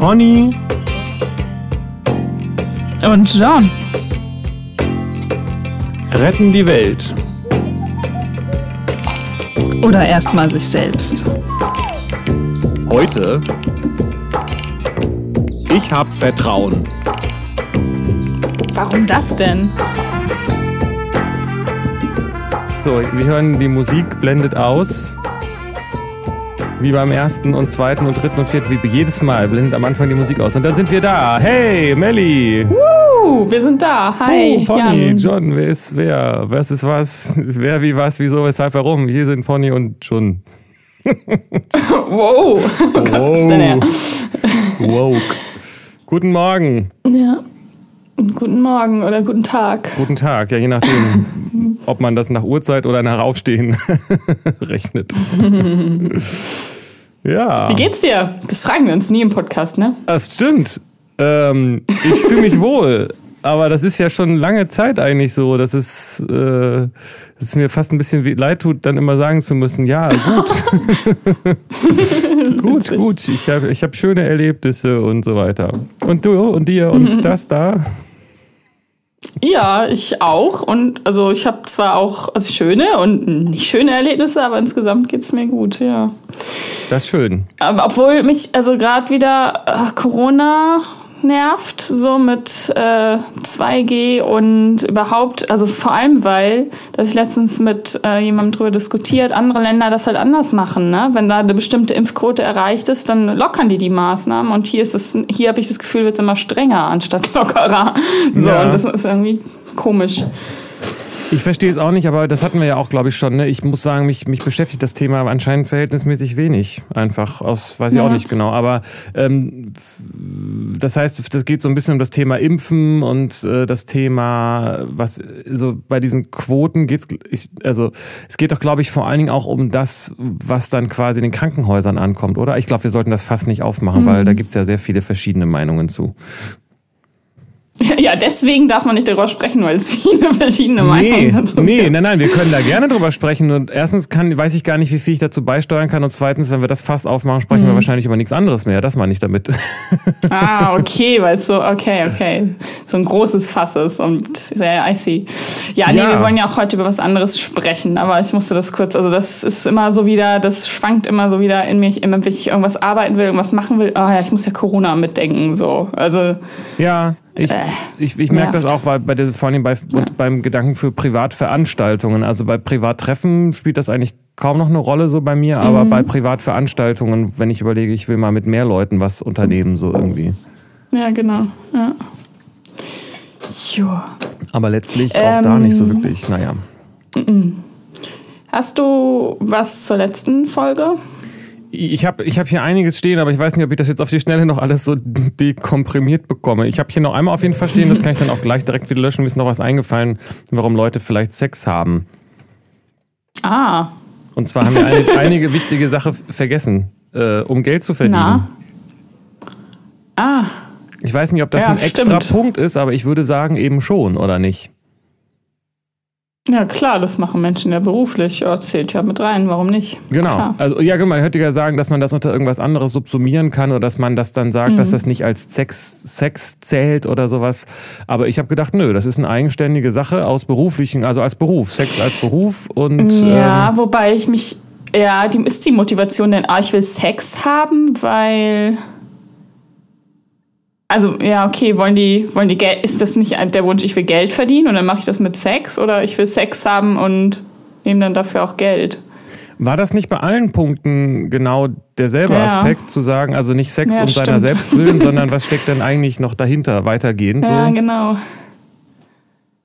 Pony Und John. retten die Welt. Oder erstmal sich selbst. Heute. Ich hab Vertrauen. Warum das denn? So, wir hören die Musik blendet aus. Wie beim ersten und zweiten und dritten und vierten, wie jedes Mal blendet am Anfang die Musik aus. Und dann sind wir da. Hey, Melli. Uh, wir sind da. Hi, Oh, Pony, Jan. John, wer ist wer? Was ist was? Wer, wie, was, wieso, weshalb, warum? Hier sind Pony und John. Wow. Wo kommt das denn her? Woke. Guten Morgen. Ja. Guten Morgen oder guten Tag. Guten Tag. Ja, je nachdem, ob man das nach Uhrzeit oder nach Aufstehen rechnet. ja. Wie geht's dir? Das fragen wir uns nie im Podcast, ne? Das stimmt. Ähm, ich fühle mich wohl. Aber das ist ja schon lange Zeit eigentlich so, dass es, äh, dass es mir fast ein bisschen leid tut, dann immer sagen zu müssen, ja, gut, gut, gut, ich habe ich hab schöne Erlebnisse und so weiter. Und du und dir und das da? Ja, ich auch. Und also ich habe zwar auch also schöne und nicht schöne Erlebnisse, aber insgesamt geht's mir gut, ja. Das ist schön. Aber obwohl mich also gerade wieder äh, Corona nervt, so mit äh, 2G und überhaupt, also vor allem, weil, da habe ich letztens mit äh, jemandem drüber diskutiert, andere Länder das halt anders machen. Ne? Wenn da eine bestimmte Impfquote erreicht ist, dann lockern die die Maßnahmen und hier ist es, hier habe ich das Gefühl, wird es immer strenger anstatt lockerer. So, Ja. und das ist irgendwie komisch. Ich verstehe es auch nicht, aber das hatten wir ja auch, glaube ich, schon. Ne? Ich muss sagen, mich, mich beschäftigt das Thema anscheinend verhältnismäßig wenig. Einfach aus, weiß ich Ja. auch nicht genau. Aber ähm, das heißt, das geht so ein bisschen um das Thema Impfen und äh, das Thema, was so bei diesen Quoten geht es, also es geht doch, glaube ich, vor allen Dingen auch um das, was dann quasi in den Krankenhäusern ankommt, oder? Ich glaube, wir sollten das fast nicht aufmachen, weil da gibt es ja sehr viele verschiedene Meinungen zu. Ja, deswegen darf man nicht darüber sprechen, weil es viele verschiedene Nee, Meinungen dazu nee, gibt. nein, nein, wir können da gerne drüber sprechen. Und erstens kann, weiß ich gar nicht, wie viel ich dazu beisteuern kann. Und zweitens, wenn wir das fast aufmachen, sprechen Mhm. wir wahrscheinlich über nichts anderes mehr. Das meine ich damit. Ah, okay, weil es so, okay, okay, so ein großes Fass ist und ja, I see. Ja, nee, Ja. wir wollen ja auch heute über was anderes sprechen, aber ich musste das kurz, also das ist immer so wieder, das schwankt immer so wieder in mich, immer wenn ich irgendwas arbeiten will, irgendwas machen will, ah ja, ich muss ja Corona mitdenken, so, also, Ja, ich, Äh, ich, ich merke das auch, weil bei der, vor allem bei, und beim Gedanken für Privatveranstaltungen. Also bei Privattreffen spielt das eigentlich kaum noch eine Rolle so bei mir, aber Mhm. bei Privatveranstaltungen, wenn ich überlege, ich will mal mit mehr Leuten was unternehmen, so irgendwie. ja, genau, ja. Joa. Aber letztlich auch da Ähm. nicht so wirklich. Naja. Hast du was zur letzten Folge? Ich habe ich hab hier einiges stehen, aber ich weiß nicht, ob ich das jetzt auf die Schnelle noch alles so dekomprimiert bekomme. Ich habe hier noch einmal auf jeden Fall stehen, das kann ich dann auch gleich direkt wieder löschen. Mir ist noch was eingefallen, warum Leute vielleicht Sex haben. Ah, Und zwar haben wir eine, einige wichtige Sache vergessen, äh, um Geld zu verdienen. na. Ah, Ich weiß nicht, ob das Ja, ein extra stimmt. Punkt ist, aber ich würde sagen eben schon, oder nicht? Ja, klar, das machen Menschen ja beruflich. Ja, zählt ja mit rein, warum nicht? Genau. Klar. Also ja, man hätte ja sagen, dass man das unter irgendwas anderes subsumieren kann oder dass man das dann sagt, Mhm. dass das nicht als Sex, Sex zählt oder sowas. Aber ich habe gedacht, nö, das ist eine eigenständige Sache aus beruflichen, also als Beruf, Sex als Beruf und Ja, ähm, wobei ich mich. Ja, die, ist die Motivation denn, ah, ich will Sex haben, weil. Also, ja, okay, wollen die, wollen die Geld. Ist das nicht der Wunsch, ich will Geld verdienen und dann mache ich das mit Sex? Oder ich will Sex haben und nehme dann dafür auch Geld? war das nicht bei allen Punkten genau derselbe Ja. Aspekt, zu sagen, also nicht Sex Ja, um seiner stimmt. selbst willen, sondern was steckt denn eigentlich noch dahinter, weitergehend Ja, so? genau.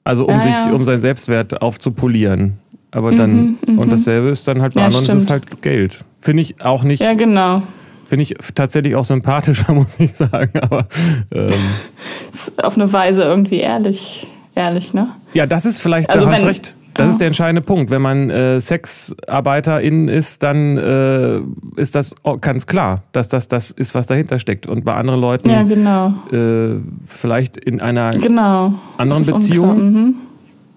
Also um Ja, sich, ja. Mhm, um seinen Selbstwert aufzupolieren. Aber dann, und dasselbe ist dann halt bei anderen, ist es stimmt. halt Geld. Finde ich auch nicht, Ja, genau. Finde ich tatsächlich auch sympathischer, muss ich sagen. Aber ähm, Ist auf eine Weise irgendwie ehrlich, ehrlich, ne? ja, das ist vielleicht, Also da hast recht. Das Ja. ist der entscheidende Punkt. Wenn man äh, Sexarbeiterin ist, dann äh, ist das oh, ganz klar, dass das das ist, was dahinter steckt. Und bei anderen Leuten Ja, genau. äh, vielleicht in einer Genau. Anderen Beziehungen? unklar, Mhm.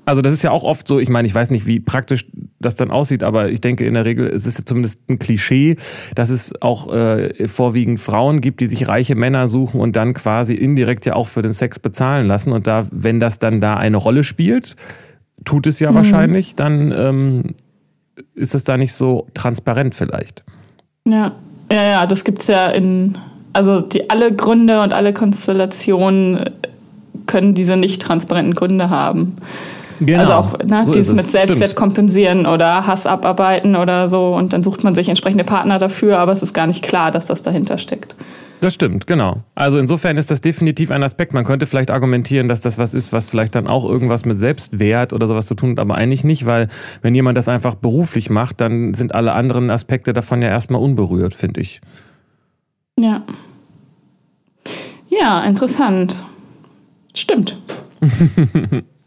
Also das ist ja auch oft so, ich meine, ich weiß nicht, wie praktisch das dann aussieht, aber ich denke in der Regel, es ist zumindest ein Klischee, dass es auch äh, vorwiegend Frauen gibt, die sich reiche Männer suchen und dann quasi indirekt ja auch für den Sex bezahlen lassen. Und da, wenn das dann da eine Rolle spielt, tut es ja mhm. wahrscheinlich, dann ähm, ist es da nicht so transparent vielleicht. Ja, ja, ja, das gibt es ja in, also die, alle Gründe und alle Konstellationen können diese nicht transparenten Gründe haben. Genau. Also auch ne, so dieses mit Selbstwert Stimmt. kompensieren oder Hass abarbeiten oder so und dann sucht man sich entsprechende Partner dafür, aber es ist gar nicht klar, dass das dahinter steckt. Das stimmt, genau. Also insofern ist das definitiv ein Aspekt. Man könnte vielleicht argumentieren, dass das was ist, was vielleicht dann auch irgendwas mit Selbstwert oder sowas zu tun hat, aber eigentlich nicht, weil wenn jemand das einfach beruflich macht, dann sind alle anderen Aspekte davon ja erstmal unberührt, finde ich. Ja. Ja, interessant. Stimmt.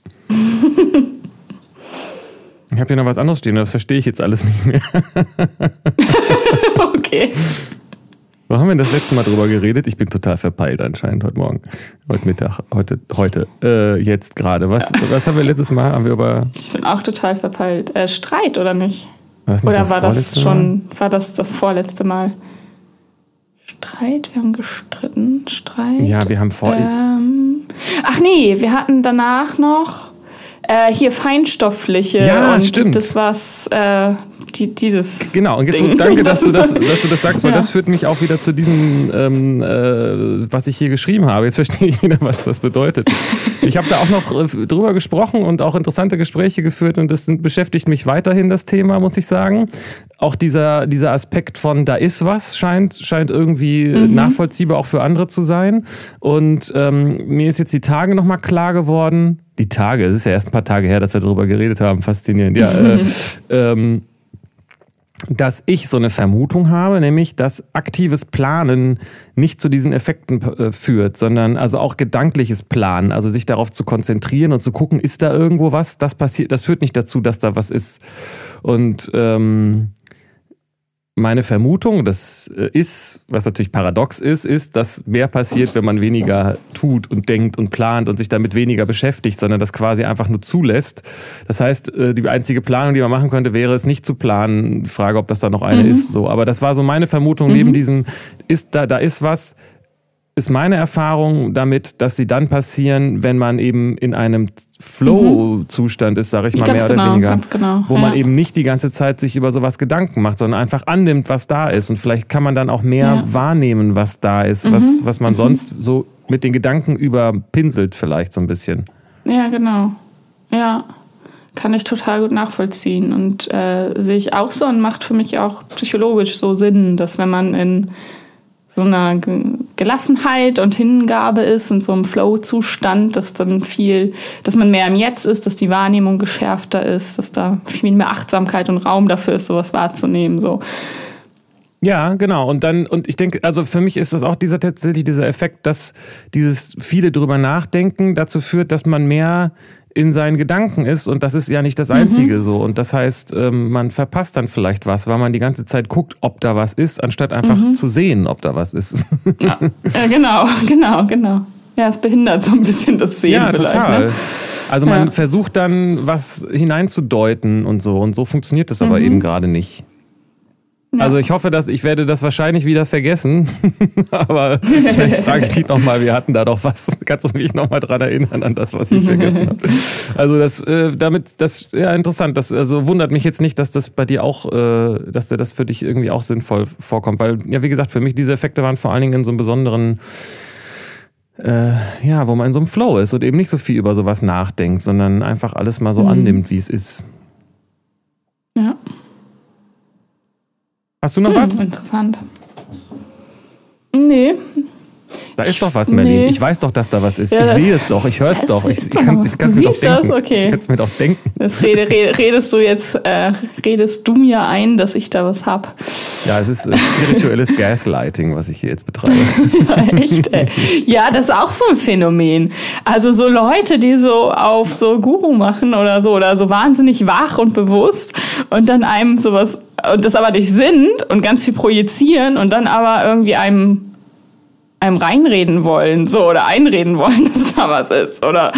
ich habe hier noch was anderes stehen, das verstehe ich jetzt alles nicht mehr. okay. Wo haben wir das letzte Mal drüber geredet? Ich bin total verpeilt anscheinend heute Morgen. Heute Mittag, heute, heute, äh, jetzt gerade. Was, ja. was haben wir letztes Mal? Haben wir über. Ich bin auch total verpeilt. Äh, Streit oder nicht? nicht oder das war das schon, Mal? war das das vorletzte Mal? Streit, wir haben gestritten. Streit. Ja, wir haben vor. Ähm, ach nee, wir hatten danach noch äh, hier feinstoffliche. Ja, und stimmt. Es was, äh, die, dieses. Genau, und jetzt Ding. danke, dass du, das, dass du das sagst, weil ja. das führt mich auch wieder zu diesem, ähm, äh, was ich hier geschrieben habe. Jetzt verstehe ich wieder, was das bedeutet. Ich habe da auch noch äh, drüber gesprochen und auch interessante Gespräche geführt und das beschäftigt mich weiterhin, das Thema, muss ich sagen. Auch dieser, dieser Aspekt von da ist was scheint, scheint irgendwie mhm. nachvollziehbar auch für andere zu sein. Und ähm, mir ist jetzt die Tage nochmal klar geworden, die Tage, es ist ja erst ein paar Tage her, dass wir darüber geredet haben, faszinierend, ja. äh, ähm, dass ich so eine Vermutung habe, nämlich dass aktives Planen nicht zu diesen Effekten äh, führt, sondern also auch gedankliches Planen, also sich darauf zu konzentrieren und zu gucken, ist da irgendwo was, das passiert, das führt nicht dazu, dass da was ist. Und ähm, meine Vermutung, das äh, ist, was natürlich paradox ist, ist, dass mehr passiert, wenn man weniger tut und denkt und plant und sich damit weniger beschäftigt, sondern das quasi einfach nur zulässt. Das heißt, äh, die einzige Planung, die man machen könnte, wäre es nicht zu planen. Frage, ob das da noch eine mhm. ist. So, aber das war so meine Vermutung mhm. neben diesem, ist da, da ist was ist meine Erfahrung damit, dass sie dann passieren, wenn man eben in einem Flow-Zustand ist, sage ich mal ganz mehr genau, oder weniger. Genau, wo ja. man eben nicht die ganze Zeit sich über sowas Gedanken macht, sondern einfach annimmt, was da ist. Und vielleicht kann man dann auch mehr ja. wahrnehmen, was da ist, mhm. was, was man mhm. sonst so mit den Gedanken überpinselt, vielleicht so ein bisschen. Ja, genau. Ja. Kann ich total gut nachvollziehen. Und äh, sehe ich auch so und macht für mich auch psychologisch so Sinn, dass wenn man in so einer Gelassenheit und Hingabe ist und so einem Flow-Zustand, dass dann viel, dass man mehr im Jetzt ist, dass die Wahrnehmung geschärfter ist, dass da viel mehr Achtsamkeit und Raum dafür ist, sowas wahrzunehmen. So. Ja, genau. Und dann, und ich denke, also für mich ist das auch dieser tatsächlich dieser Effekt, dass dieses viele drüber nachdenken dazu führt, dass man mehr in seinen Gedanken ist und das ist ja nicht das mhm. Einzige mhm. so. Und das heißt, ähm, man verpasst dann vielleicht was, weil man die ganze Zeit guckt, ob da was ist, anstatt einfach mhm. zu sehen, ob da was ist. Ja, ja genau, genau, genau. Ja, es behindert so ein bisschen das Sehen. Ja, total. Ne? Also man ja. versucht dann was hineinzudeuten und so. Und so funktioniert das aber mhm. eben gerade nicht. Ja. Also ich hoffe, dass ich werde das wahrscheinlich wieder vergessen. Aber vielleicht frage ich dich nochmal, wir hatten da doch was. Kannst du mich nochmal dran erinnern an das, was ich vergessen habe? Also das, äh, damit, das, ja interessant. Das also wundert mich jetzt nicht, dass das bei dir auch, äh, dass dir das für dich irgendwie auch sinnvoll vorkommt. Weil, ja, wie gesagt, für mich diese Effekte waren vor allen Dingen in so einem besonderen äh, ja, wo man in so einem Flow ist und eben nicht so viel über sowas nachdenkt, sondern einfach alles mal so mhm. annimmt, wie es ist. Ja. Hast du noch hm, was? Interessant. Nee. Da ist doch was, Merlin. Nee. Ich weiß doch, dass da was ist. Ja, ich sehe es doch, ich höre es doch. Ich, ich kann es mir doch denken. Das? Okay. Ich mir doch denken. Das rede, redest du jetzt, äh, redest du mir ein, dass ich da was habe? Ja, es ist äh, spirituelles Gaslighting, was ich hier jetzt betreibe. ja, echt, ey. Ja, das ist auch so ein Phänomen. Also so Leute, die so auf so Guru machen oder so, oder so wahnsinnig wach und bewusst und dann einem sowas und das aber nicht sind und ganz viel projizieren und dann aber irgendwie einem einem reinreden wollen, so oder einreden wollen, dass da was ist, oder?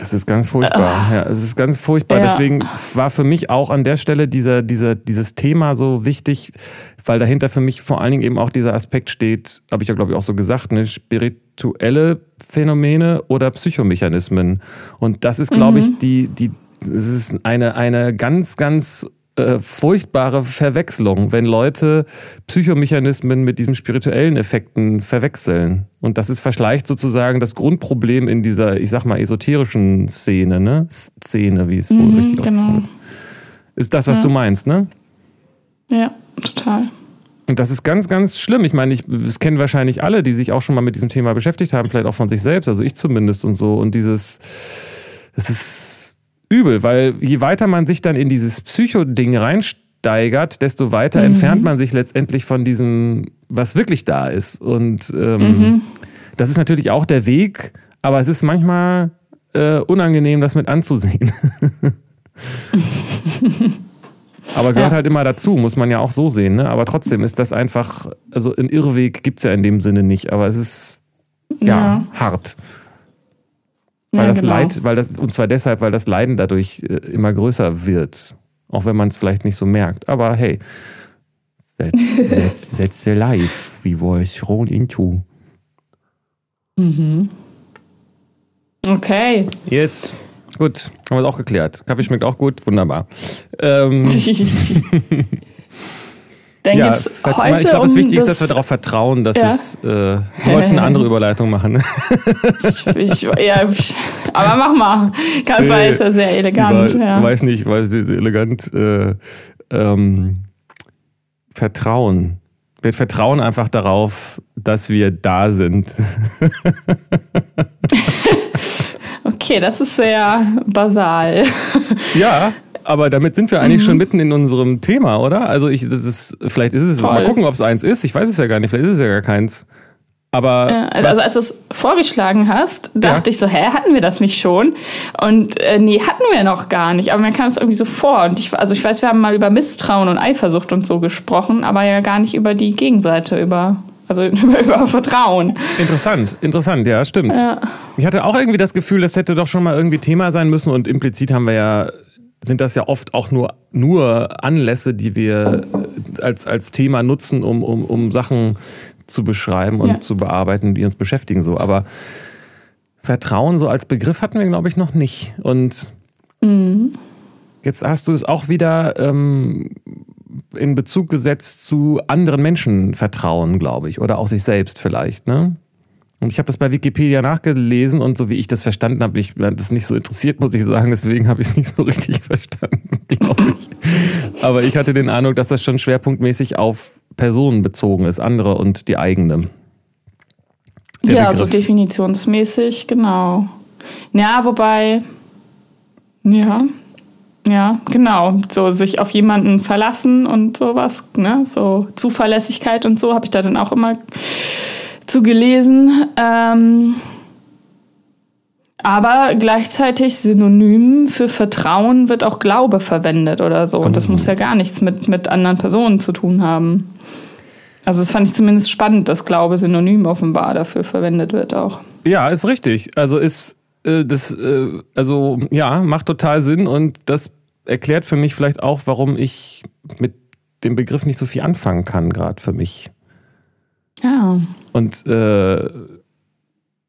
Es ist ganz furchtbar. Ja, es ist ganz furchtbar. Ja. Deswegen war für mich auch an der Stelle dieser, dieser, dieses Thema so wichtig, weil dahinter für mich vor allen Dingen eben auch dieser Aspekt steht, habe ich ja glaube ich auch so gesagt, ne, spirituelle Phänomene oder Psychomechanismen. Und das ist, glaube ich, die, die, es ist eine, eine ganz, ganz äh, furchtbare Verwechslung, wenn Leute Psychomechanismen mit diesen spirituellen Effekten verwechseln. Und das ist verschleicht sozusagen das Grundproblem in dieser, ich sag mal, esoterischen Szene, ne? Szene, wie es wohl Mhm, richtig genau. Ist das, was Ja. du meinst, ne? Ja, total. Und das ist ganz, ganz schlimm. Ich meine, ich, das kennen wahrscheinlich alle, die sich auch schon mal mit diesem Thema beschäftigt haben, vielleicht auch von sich selbst, also ich zumindest und so. Und dieses, das ist übel, weil je weiter man sich dann in dieses Psycho-Ding reinsteigert, desto weiter entfernt man sich letztendlich von diesem, was wirklich da ist. Und ähm, das ist natürlich auch der Weg, aber es ist manchmal äh, unangenehm, das mit anzusehen. Aber gehört Ja. halt immer dazu, muss man ja auch so sehen. Ne? Aber trotzdem ist das einfach, also einen Irrweg gibt es ja in dem Sinne nicht, aber es ist ja, Ja. hart. Weil Ja, das genau. Leid, weil das, und zwar deshalb, weil das Leiden dadurch äh, immer größer wird. Auch wenn man es vielleicht nicht so merkt. Aber hey, that's, that's, that's the life we was thrown into. Okay. Yes. Gut, haben wir es auch geklärt. Kaffee schmeckt auch gut, wunderbar. Ähm, Dann ja, geht's heute mal, ich glaube, um es wichtig ist, das, dass wir darauf vertrauen, dass Ja. es. Äh, wolltest eine andere Überleitung machen. Ne? ich, ich, ja, aber mach mal. Das war jetzt ja sehr elegant. Ich ja. weiß nicht, weil sie sie elegant äh, ähm, vertrauen. Wir vertrauen einfach darauf, dass wir da sind. Okay, das ist sehr basal. ja, aber damit sind wir eigentlich schon mitten in unserem Thema, oder? Also ich, das ist, vielleicht ist es, Voll. mal gucken, ob es eins ist. Ich weiß es ja gar nicht, vielleicht ist es ja gar keins. Aber Äh, was- Also als du es vorgeschlagen hast, dachte Ja. ich so, hä, hatten wir das nicht schon? Und äh, nee, hatten wir noch gar nicht. Aber mir kam es irgendwie so vor. Und ich, also ich weiß, wir haben mal über Misstrauen und Eifersucht und so gesprochen, aber ja gar nicht über die Gegenseite, über, also über, über Vertrauen. Interessant, interessant, ja, stimmt. Ja. Ich hatte auch irgendwie das Gefühl, das hätte doch schon mal irgendwie Thema sein müssen und implizit haben wir ja, sind das ja oft auch nur, nur Anlässe, die wir als, als Thema nutzen, um, um, um Sachen zu beschreiben und Ja. zu bearbeiten, die uns beschäftigen so. Aber Vertrauen so als Begriff hatten wir, glaube ich, noch nicht. Und jetzt hast du es auch wieder ähm, in Bezug gesetzt zu anderen Menschen Vertrauen, glaube ich, oder auch sich selbst vielleicht, ne? Und ich habe das bei Wikipedia nachgelesen und so wie ich das verstanden habe, ich hat das nicht so interessiert, muss ich sagen, deswegen habe ich es nicht so richtig verstanden, glaube ich. Aber ich hatte den Eindruck, dass das schon schwerpunktmäßig auf Personen bezogen ist, andere und die eigene. Der ja, so Begriff. definitionsmäßig, genau. Ja, wobei, ja, ja, genau. So sich auf jemanden verlassen und sowas, ne? So Zuverlässigkeit und so habe ich da dann auch immer zu gelesen. Ähm, aber gleichzeitig synonym für Vertrauen wird auch Glaube verwendet oder so. Und das Oh. muss ja gar nichts mit, mit anderen Personen zu tun haben. Also das fand ich zumindest spannend, dass Glaube synonym offenbar dafür verwendet wird auch. Ja, ist richtig. Also ist äh, das, äh, also ja, macht total Sinn und das erklärt für mich vielleicht auch, warum ich mit dem Begriff nicht so viel anfangen kann, gerade für mich. Ja. Und äh,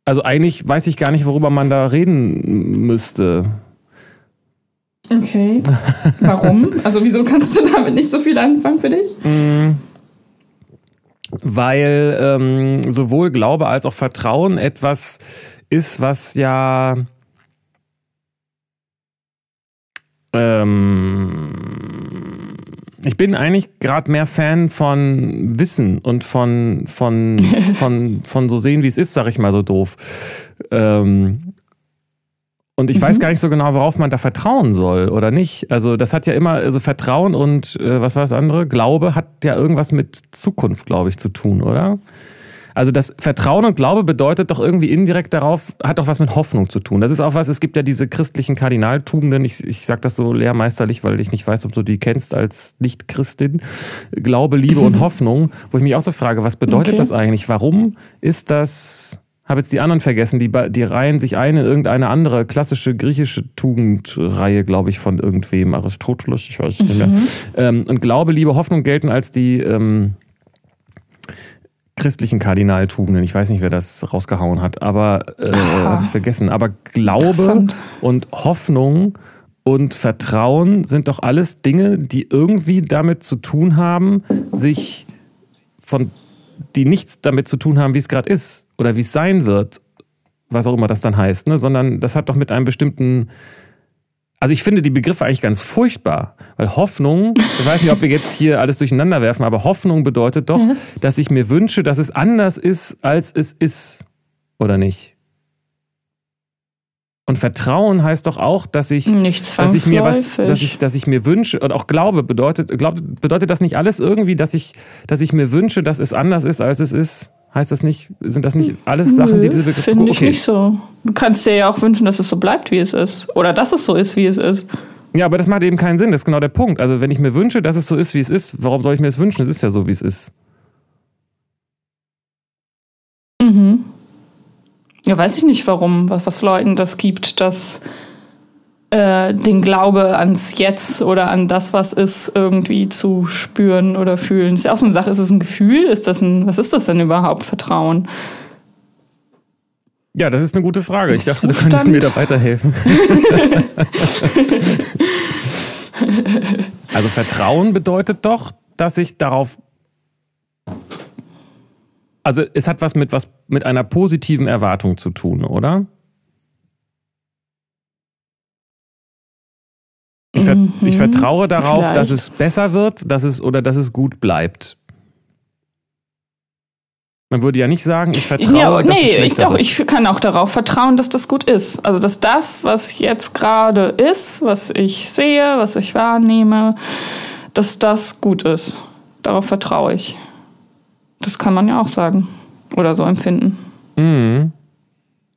also eigentlich weiß ich gar nicht, worüber man da reden müsste. Okay. Warum? Also wieso kannst du damit nicht so viel anfangen für dich? Weil ähm, sowohl Glaube als auch Vertrauen etwas ist, was ja ähm, ich bin eigentlich gerade mehr Fan von Wissen und von, von, von, von so sehen, wie es ist, sag ich mal so doof. Ähm, und ich weiß gar nicht so genau, worauf man da vertrauen soll oder nicht. Also das hat ja immer, also Vertrauen und äh, was war das andere? Glaube hat ja irgendwas mit Zukunft, glaube ich, zu tun, oder? Also das Vertrauen und Glaube bedeutet doch irgendwie indirekt darauf, hat doch was mit Hoffnung zu tun. Das ist auch was, es gibt ja diese christlichen Kardinaltugenden, ich, ich sage das so lehrmeisterlich, weil ich nicht weiß, ob du die kennst als Nicht-Christin. Glaube, Liebe und Hoffnung, wo ich mich auch so frage, was bedeutet okay. das eigentlich? Warum ist das habe jetzt die anderen vergessen, die, die reihen sich ein in irgendeine andere klassische griechische Tugendreihe, glaube ich, von irgendwem, Aristoteles, ich weiß nicht mehr. Mhm. Ähm, und Glaube, Liebe, Hoffnung gelten als die ähm, christlichen Kardinaltugenden. Ich weiß nicht, wer das rausgehauen hat, aber äh, habe ich vergessen. Aber Glaube und Hoffnung und Vertrauen sind doch alles Dinge, die irgendwie damit zu tun haben, sich von die nichts damit zu tun haben, wie es gerade ist oder wie es sein wird, was auch immer das dann heißt, ne? sondern das hat doch mit einem bestimmten. Also ich finde die Begriffe eigentlich ganz furchtbar, weil Hoffnung, ich weiß nicht, ob wir jetzt hier alles durcheinander werfen, aber Hoffnung bedeutet doch, mhm. dass ich mir wünsche, dass es anders ist, als es ist, oder nicht? Und Vertrauen heißt doch auch, dass ich, dass ich mir was, dass ich, dass ich mir wünsche und auch Glaube bedeutet, glaub, bedeutet das nicht alles irgendwie, dass ich, dass ich mir wünsche, dass es anders ist, als es ist? Heißt das nicht, sind das nicht alles Sachen, die diese Begriffe Finde ich nicht so. Du kannst dir ja auch wünschen, dass es so bleibt, wie es ist. Oder dass es so ist, wie es ist. Ja, aber das macht eben keinen Sinn. Das ist genau der Punkt. Also, wenn ich mir wünsche, dass es so ist, wie es ist, warum soll ich mir das wünschen? Es ist ja so, wie es ist. Mhm. Ja, weiß ich nicht warum, was, was Leuten das gibt, dass äh, den Glaube ans Jetzt oder an das, was ist, irgendwie zu spüren oder fühlen. Das ist ja auch so eine Sache, ist es ein Gefühl? Ist das ein, was ist das denn überhaupt, Vertrauen? Ja, das ist eine gute Frage. Ich dachte, Zustand? du könntest mir da weiterhelfen. also Vertrauen bedeutet doch, dass ich darauf also es hat was mit was mit einer positiven Erwartung zu tun, oder? Ich, ver mhm, ich vertraue darauf, vielleicht. dass es besser wird, dass es oder dass es gut bleibt. Man würde ja nicht sagen, ich vertraue. Ja, dass nee, ich, doch, ich kann auch darauf vertrauen, dass das gut ist. Also, dass das, was jetzt gerade ist, was ich sehe, was ich wahrnehme, dass das gut ist. Darauf vertraue ich. Das kann man ja auch sagen oder so empfinden. Mhm.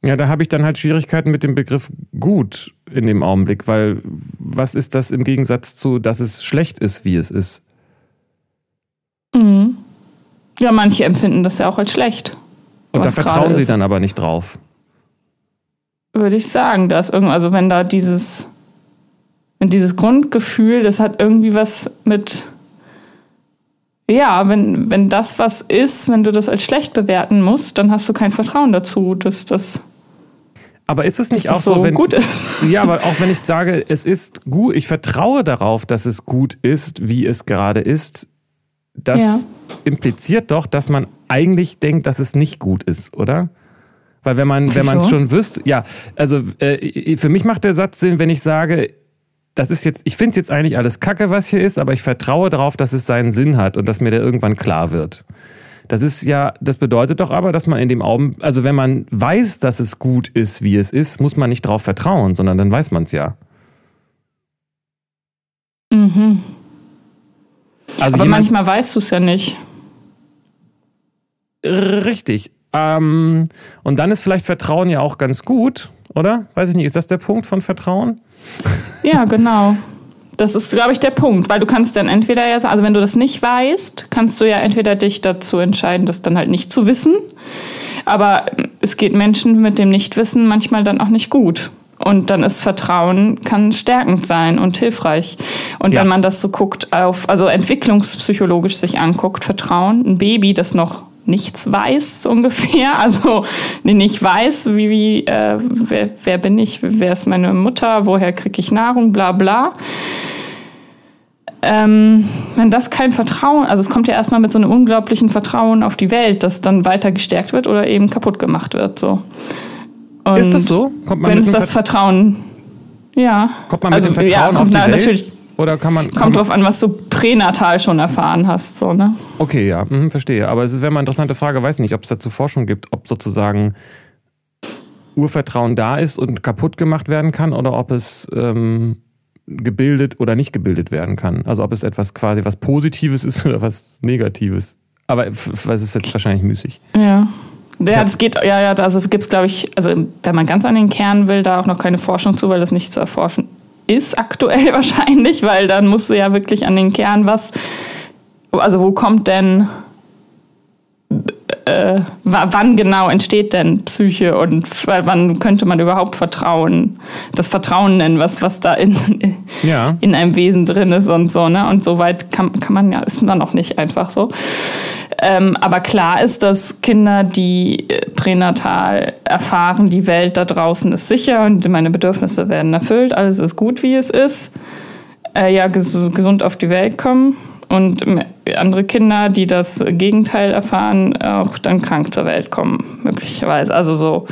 Ja, da habe ich dann halt Schwierigkeiten mit dem Begriff gut in dem Augenblick, weil was ist das im Gegensatz zu, dass es schlecht ist, wie es ist? Mhm. Ja, manche empfinden das ja auch als schlecht. Und da vertrauen sie dann aber nicht drauf. Würde ich sagen, dass irgendwo, also wenn da dieses, wenn dieses Grundgefühl, das hat irgendwie was mit ja, wenn, wenn das was ist, wenn du das als schlecht bewerten musst, dann hast du kein Vertrauen dazu, dass das. Aber ist es nicht auch so, wenn, gut ist? Ja, aber auch wenn ich sage, es ist gut, ich vertraue darauf, dass es gut ist, wie es gerade ist, das ja. impliziert doch, dass man eigentlich denkt, dass es nicht gut ist, oder? Weil wenn man, wenn man es schon wüsste, ja, also äh, für mich macht der Satz Sinn, wenn ich sage, das ist jetzt, ich finde es jetzt eigentlich alles Kacke, was hier ist, aber ich vertraue darauf, dass es seinen Sinn hat und dass mir der irgendwann klar wird. Das ist ja, das bedeutet doch aber, dass man in dem Augen, also wenn man weiß, dass es gut ist, wie es ist, muss man nicht darauf vertrauen, sondern dann weiß man es ja. Mhm. Also aber manchmal weißt du es ja nicht. Richtig. Ähm, und dann ist vielleicht Vertrauen ja auch ganz gut, oder? Weiß ich nicht, ist das der Punkt von Vertrauen? Ja, genau. Das ist, glaube ich, der Punkt, weil du kannst dann entweder ja, also wenn du das nicht weißt, kannst du ja entweder dich dazu entscheiden, das dann halt nicht zu wissen. Aber es geht Menschen mit dem Nichtwissen manchmal dann auch nicht gut. Und dann ist Vertrauen, kann stärkend sein und hilfreich. Und ja. wenn man das so guckt, auf, also entwicklungspsychologisch sich anguckt, Vertrauen, ein Baby, das noch nichts weiß, so ungefähr. Also nicht weiß, wie, wie äh, wer, wer bin ich, wer ist meine Mutter, woher kriege ich Nahrung, bla bla. Ähm, wenn das kein Vertrauen, also es kommt ja erstmal mit so einem unglaublichen Vertrauen auf die Welt, das dann weiter gestärkt wird oder eben kaputt gemacht wird. So. Und ist das so? Kommt man wenn es das Vertrauen, ja. Kommt man mit also, dem Vertrauen ja, auf die Welt? Natürlich, oder kann man. Kommt kann drauf an, was du pränatal schon erfahren hast, so, ne? Okay, ja, mhm, verstehe. Aber es wäre mal eine interessante Frage, weiß nicht, ob es dazu Forschung gibt, ob sozusagen Urvertrauen da ist und kaputt gemacht werden kann oder ob es ähm, gebildet oder nicht gebildet werden kann. Also ob es etwas quasi was Positives ist oder was Negatives. Aber es ist jetzt wahrscheinlich müßig. Ja. Ja, das geht, ja, ja, also gibt es, glaube ich, also wenn man ganz an den Kern will, da auch noch keine Forschung zu, weil das nicht zu erforschen ist aktuell wahrscheinlich, weil dann musst du ja wirklich an den Kern was, also wo kommt denn äh, wann genau entsteht denn Psyche und wann könnte man überhaupt Vertrauen, das Vertrauen nennen, was, was da in, ja. in einem Wesen drin ist und so, ne? Und so weit kann, kann man ja, ist man noch nicht einfach so. Ähm, aber klar ist, dass Kinder, die äh, pränatal erfahren, die Welt da draußen ist sicher und meine Bedürfnisse werden erfüllt, alles ist gut, wie es ist, äh, ja, ges gesund auf die Welt kommen und andere Kinder, die das Gegenteil erfahren, auch dann krank zur Welt kommen, möglicherweise. Also so.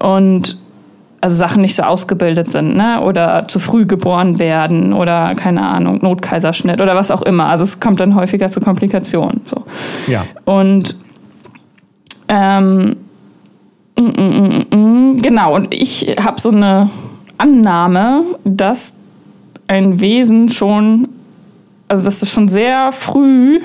Und also Sachen nicht so ausgebildet sind, ne? Oder zu früh geboren werden oder keine Ahnung, Notkaiserschnitt oder was auch immer. Also es kommt dann häufiger zu Komplikationen. So. Ja. Und ähm, mm, mm, mm, genau, und ich habe so eine Annahme, dass ein Wesen schon also dass es schon sehr früh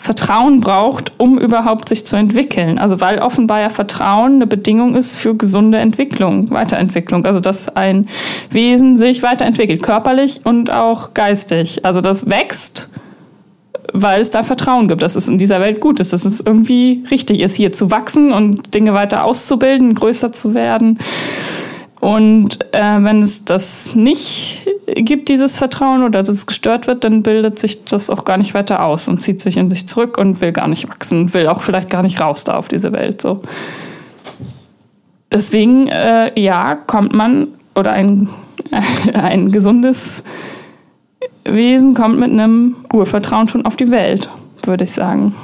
Vertrauen braucht, um überhaupt sich zu entwickeln. Also weil offenbar ja Vertrauen eine Bedingung ist für gesunde Entwicklung, Weiterentwicklung. Also dass ein Wesen sich weiterentwickelt, körperlich und auch geistig. Also das wächst, weil es da Vertrauen gibt, dass es in dieser Welt gut ist, dass es irgendwie richtig ist, hier zu wachsen und Dinge weiter auszubilden, größer zu werden. Und äh, wenn es das nicht gibt, dieses Vertrauen, oder das gestört wird, dann bildet sich das auch gar nicht weiter aus und zieht sich in sich zurück und will gar nicht wachsen, will auch vielleicht gar nicht raus da auf diese Welt. So. Deswegen, äh, ja, kommt man, oder ein, ein gesundes Wesen kommt mit einem Urvertrauen schon auf die Welt, würde ich sagen.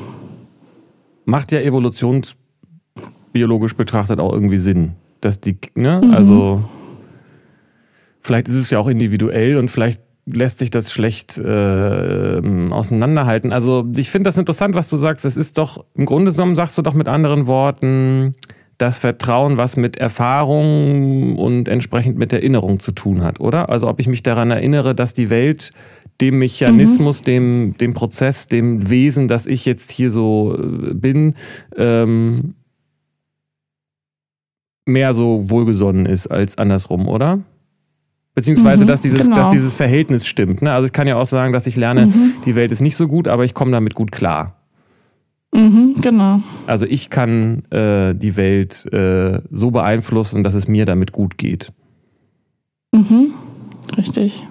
Macht ja evolutionsbiologisch betrachtet auch irgendwie Sinn dass die, ne, mhm. also vielleicht ist es ja auch individuell und vielleicht lässt sich das schlecht äh, auseinanderhalten. Also ich finde das interessant, was du sagst. Es ist doch, im Grunde genommen sagst du doch mit anderen Worten, das Vertrauen, was mit Erfahrung und entsprechend mit Erinnerung zu tun hat, oder? Also ob ich mich daran erinnere, dass die Welt dem Mechanismus, mhm. dem, dem Prozess, dem Wesen, das ich jetzt hier so äh, bin, ähm, mehr so wohlgesonnen ist als andersrum, oder? Beziehungsweise, mhm, dass, dieses, genau. dass dieses Verhältnis stimmt. Ne? Also ich kann ja auch sagen, dass ich lerne, mhm. die Welt ist nicht so gut, aber ich komme damit gut klar. Mhm, genau. Also ich kann äh, die Welt äh, so beeinflussen, dass es mir damit gut geht. Mhm, richtig.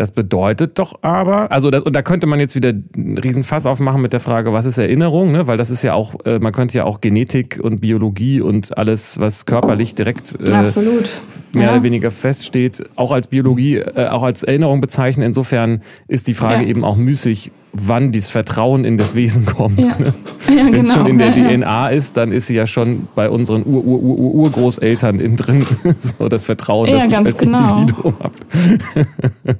Das bedeutet doch aber, also das, und da könnte man jetzt wieder einen Riesenfass aufmachen mit der Frage, was ist Erinnerung, ne? weil das ist ja auch, äh, man könnte ja auch Genetik und Biologie und alles, was körperlich direkt äh, Absolut. Mehr ja. oder weniger feststeht, auch als Biologie, äh, auch als Erinnerung bezeichnen. Insofern ist die Frage ja. eben auch müßig, wann dieses Vertrauen in das Wesen kommt. Ja. Ne? Ja, Wenn es genau. schon in der DNA ist, dann ist sie ja schon bei unseren Ur -Ur -Ur Urgroßeltern innen drin, so das Vertrauen, das ich als genau. Individuum habe.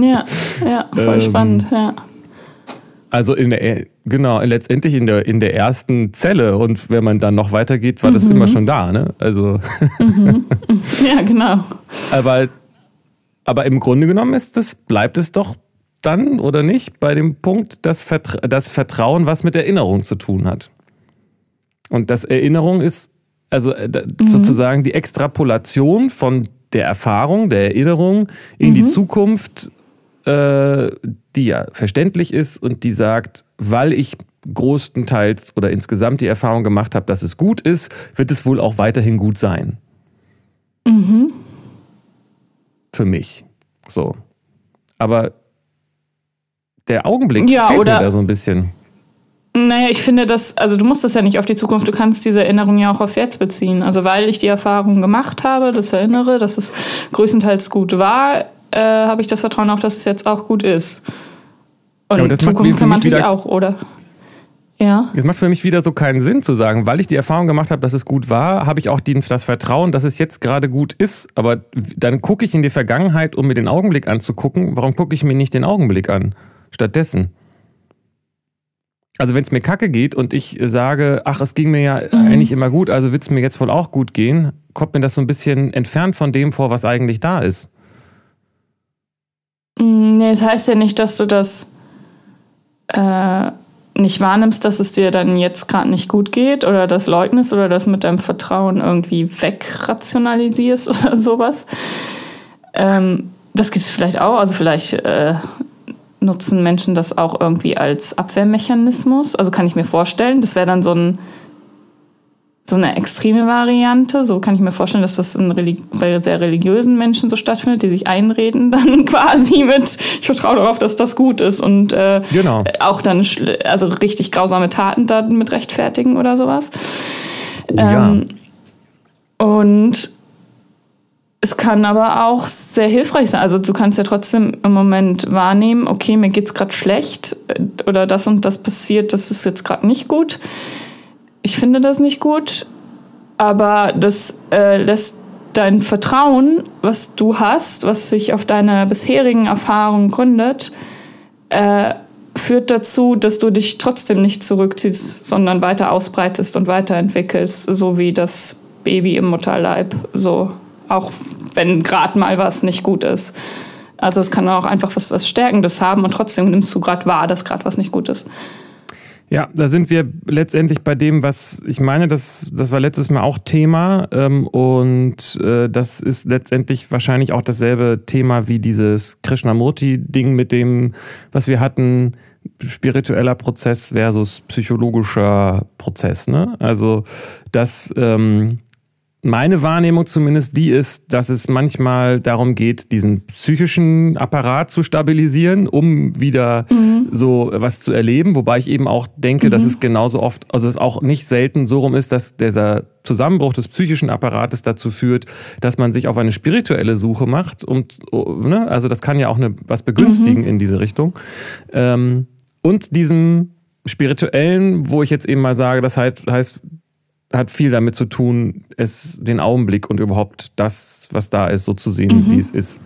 Ja, ja, voll ähm, spannend, ja. Also in der, genau, letztendlich in der, in der ersten Zelle und wenn man dann noch weitergeht, war mhm. das immer schon da, ne? Also. Mhm. Ja, genau. aber, aber im Grunde genommen ist das, bleibt es doch dann oder nicht bei dem Punkt, dass Vertra das Vertrauen was mit Erinnerung zu tun hat. Und das Erinnerung ist also äh, mhm. sozusagen die Extrapolation von der Erfahrung, der Erinnerung in mhm. die Zukunft äh, die ja verständlich ist und die sagt, weil ich größtenteils oder insgesamt die Erfahrung gemacht habe, dass es gut ist, wird es wohl auch weiterhin gut sein. Mhm. Für mich. So. Aber der Augenblick ja, fehlt oder, mir da so ein bisschen. Naja, ich finde das, also du musst das ja nicht auf die Zukunft, du kannst diese Erinnerung ja auch aufs Jetzt beziehen. Also weil ich die Erfahrung gemacht habe, das erinnere, dass es größtenteils gut war, äh, habe ich das Vertrauen auch, dass es jetzt auch gut ist. Und ja, das Zukunft kann man natürlich auch, oder? Ja. Es macht für mich wieder so keinen Sinn zu sagen, weil ich die Erfahrung gemacht habe, dass es gut war, habe ich auch die, das Vertrauen, dass es jetzt gerade gut ist. Aber dann gucke ich in die Vergangenheit, um mir den Augenblick anzugucken. Warum gucke ich mir nicht den Augenblick an? Stattdessen. Also wenn es mir kacke geht und ich sage, ach, es ging mir ja mhm. eigentlich immer gut, also wird es mir jetzt wohl auch gut gehen, kommt mir das so ein bisschen entfernt von dem vor, was eigentlich da ist. Mm, nee, das heißt ja nicht, dass du das, äh, nicht wahrnimmst, dass es dir dann jetzt gerade nicht gut geht oder das leugnest oder das mit deinem Vertrauen irgendwie wegrationalisierst oder sowas. Ähm, das gibt es vielleicht auch. Also vielleicht äh, nutzen Menschen das auch irgendwie als Abwehrmechanismus. Also kann ich mir vorstellen, das wäre dann so ein so eine extreme Variante. So kann ich mir vorstellen, dass das bei sehr religiösen Menschen so stattfindet, die sich einreden dann quasi mit, ich vertraue darauf, dass das gut ist und äh, genau. auch dann also richtig grausame Taten damit rechtfertigen oder sowas. Oh, ja. Ähm, und es kann aber auch sehr hilfreich sein. Also du kannst ja trotzdem im Moment wahrnehmen, okay, mir geht es gerade schlecht äh, oder das und das passiert, das ist jetzt gerade nicht gut ich finde das nicht gut, aber das äh, lässt dein Vertrauen, was du hast, was sich auf deine bisherigen Erfahrungen gründet, äh, führt dazu, dass du dich trotzdem nicht zurückziehst, sondern weiter ausbreitest und weiterentwickelst, so wie das Baby im Mutterleib, so auch wenn gerade mal was nicht gut ist. Also es kann auch einfach was, was Stärkendes haben und trotzdem nimmst du gerade wahr, dass gerade was nicht gut ist. Ja, da sind wir letztendlich bei dem, was ich meine, das, das war letztes Mal auch Thema ähm, und äh, das ist letztendlich wahrscheinlich auch dasselbe Thema wie dieses Krishnamurti-Ding mit dem, was wir hatten, spiritueller Prozess versus psychologischer Prozess. Ne? Also, dass ähm, meine Wahrnehmung zumindest die ist, dass es manchmal darum geht, diesen psychischen Apparat zu stabilisieren, um wieder mhm. so was zu erleben. Wobei ich eben auch denke, mhm. dass es genauso oft, also es auch nicht selten so rum ist, dass dieser Zusammenbruch des psychischen Apparates dazu führt, dass man sich auf eine spirituelle Suche macht. Und ne, also das kann ja auch eine, was begünstigen mhm. in diese Richtung. Ähm, und diesem spirituellen, wo ich jetzt eben mal sage, das heißt, heißt hat viel damit zu tun, es den Augenblick und überhaupt das, was da ist, so zu sehen, mhm. wie es ist.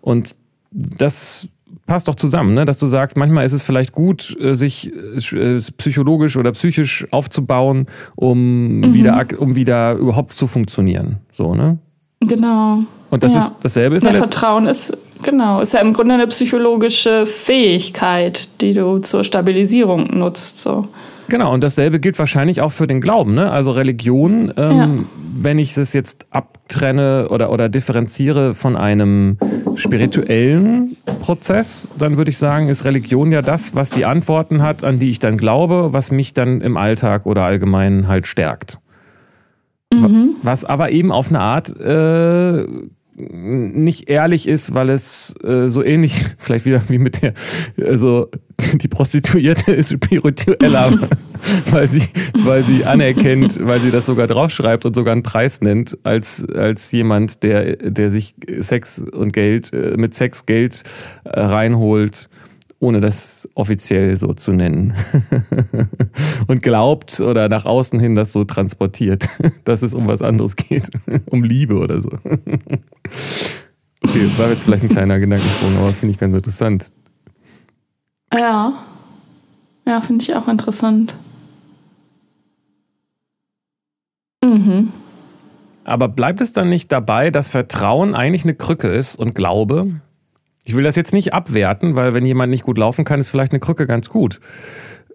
Und das passt doch zusammen, ne? dass du sagst, manchmal ist es vielleicht gut, äh, sich äh, psychologisch oder psychisch aufzubauen, um, mhm. wieder, um wieder überhaupt zu funktionieren. So, ne? Genau. Und das ja. ist dasselbe ist ja, Vertrauen ist genau ist ja im Grunde eine psychologische Fähigkeit, die du zur Stabilisierung nutzt. So. Genau, und dasselbe gilt wahrscheinlich auch für den Glauben. Ne? Also Religion, ähm, ja. wenn ich es jetzt abtrenne oder, oder differenziere von einem spirituellen Prozess, dann würde ich sagen, ist Religion ja das, was die Antworten hat, an die ich dann glaube, was mich dann im Alltag oder allgemein halt stärkt. Mhm. Was aber eben auf eine Art äh, nicht ehrlich ist, weil es äh, so ähnlich, vielleicht wieder wie mit der, also die Prostituierte ist spiritueller, weil sie, weil sie anerkennt, weil sie das sogar draufschreibt und sogar einen Preis nennt, als, als jemand, der, der sich Sex und Geld, äh, mit Sex Geld äh, reinholt ohne das offiziell so zu nennen. und glaubt oder nach außen hin das so transportiert, dass es um was anderes geht, um Liebe oder so. okay, das war jetzt vielleicht ein kleiner Gedankensprung, aber finde ich ganz interessant. Ja. Ja, finde ich auch interessant. Mhm. Aber bleibt es dann nicht dabei, dass Vertrauen eigentlich eine Krücke ist und Glaube? Ich will das jetzt nicht abwerten, weil wenn jemand nicht gut laufen kann, ist vielleicht eine Krücke ganz gut.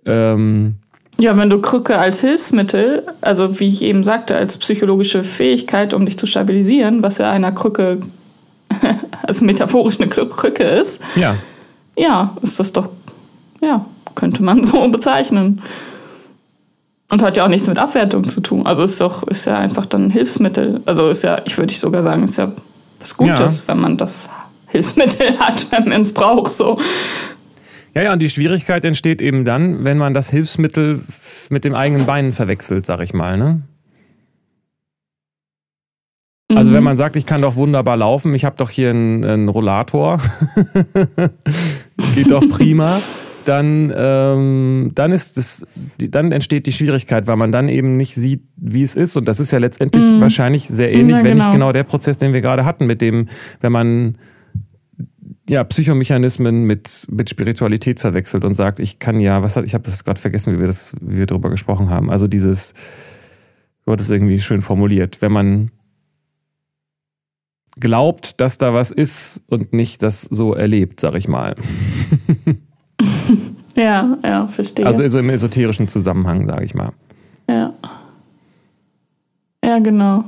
Ähm ja, wenn du Krücke als Hilfsmittel, also wie ich eben sagte, als psychologische Fähigkeit, um dich zu stabilisieren, was ja einer Krücke, also metaphorisch eine Krücke ist. Ja. Ja, ist das doch, ja, könnte man so bezeichnen. Und hat ja auch nichts mit Abwertung zu tun. Also ist doch, ist ja einfach dann ein Hilfsmittel. Also ist ja, ich würde ich sogar sagen, ist ja was Gutes, ja. wenn man das Hilfsmittel hat, wenn man es braucht. So. Ja, ja, und die Schwierigkeit entsteht eben dann, wenn man das Hilfsmittel mit dem eigenen Bein verwechselt, sag ich mal, ne? Also wenn mhm. man sagt, ich kann doch wunderbar laufen, ich habe doch hier einen, einen Rollator, geht doch prima, dann, ähm, dann ist das, dann entsteht die Schwierigkeit, weil man dann eben nicht sieht, wie es ist. Und das ist ja letztendlich mhm. wahrscheinlich sehr ähnlich, ja, wenn genau. nicht genau der Prozess, den wir gerade hatten, mit dem, wenn man ja, Psychomechanismen mit, mit Spiritualität verwechselt und sagt, ich kann ja, was hat, ich habe das gerade vergessen, wie wir das, wie wir darüber gesprochen haben. Also dieses, du hattest irgendwie schön formuliert, wenn man glaubt, dass da was ist und nicht das so erlebt, sag ich mal. Ja, ja, verstehe. Also so im esoterischen Zusammenhang, sage ich mal. Ja. Ja, genau.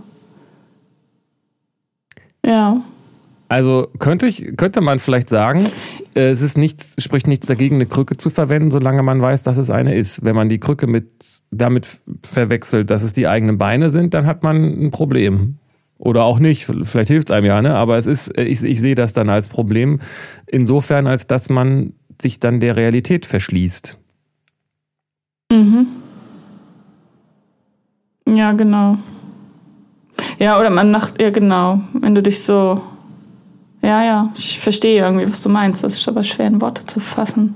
Ja. Also könnte ich, könnte man vielleicht sagen, äh, es ist nichts, spricht nichts dagegen, eine Krücke zu verwenden, solange man weiß, dass es eine ist. Wenn man die Krücke mit, damit verwechselt, dass es die eigenen Beine sind, dann hat man ein Problem. Oder auch nicht, vielleicht hilft es einem ja, ne? aber es ist, ich, ich sehe das dann als Problem, insofern, als dass man sich dann der Realität verschließt. Mhm. Ja, genau. Ja, oder man macht, ja genau, wenn du dich so, ja, ja, ich verstehe irgendwie, was du meinst. Das ist aber schwer in Worte zu fassen.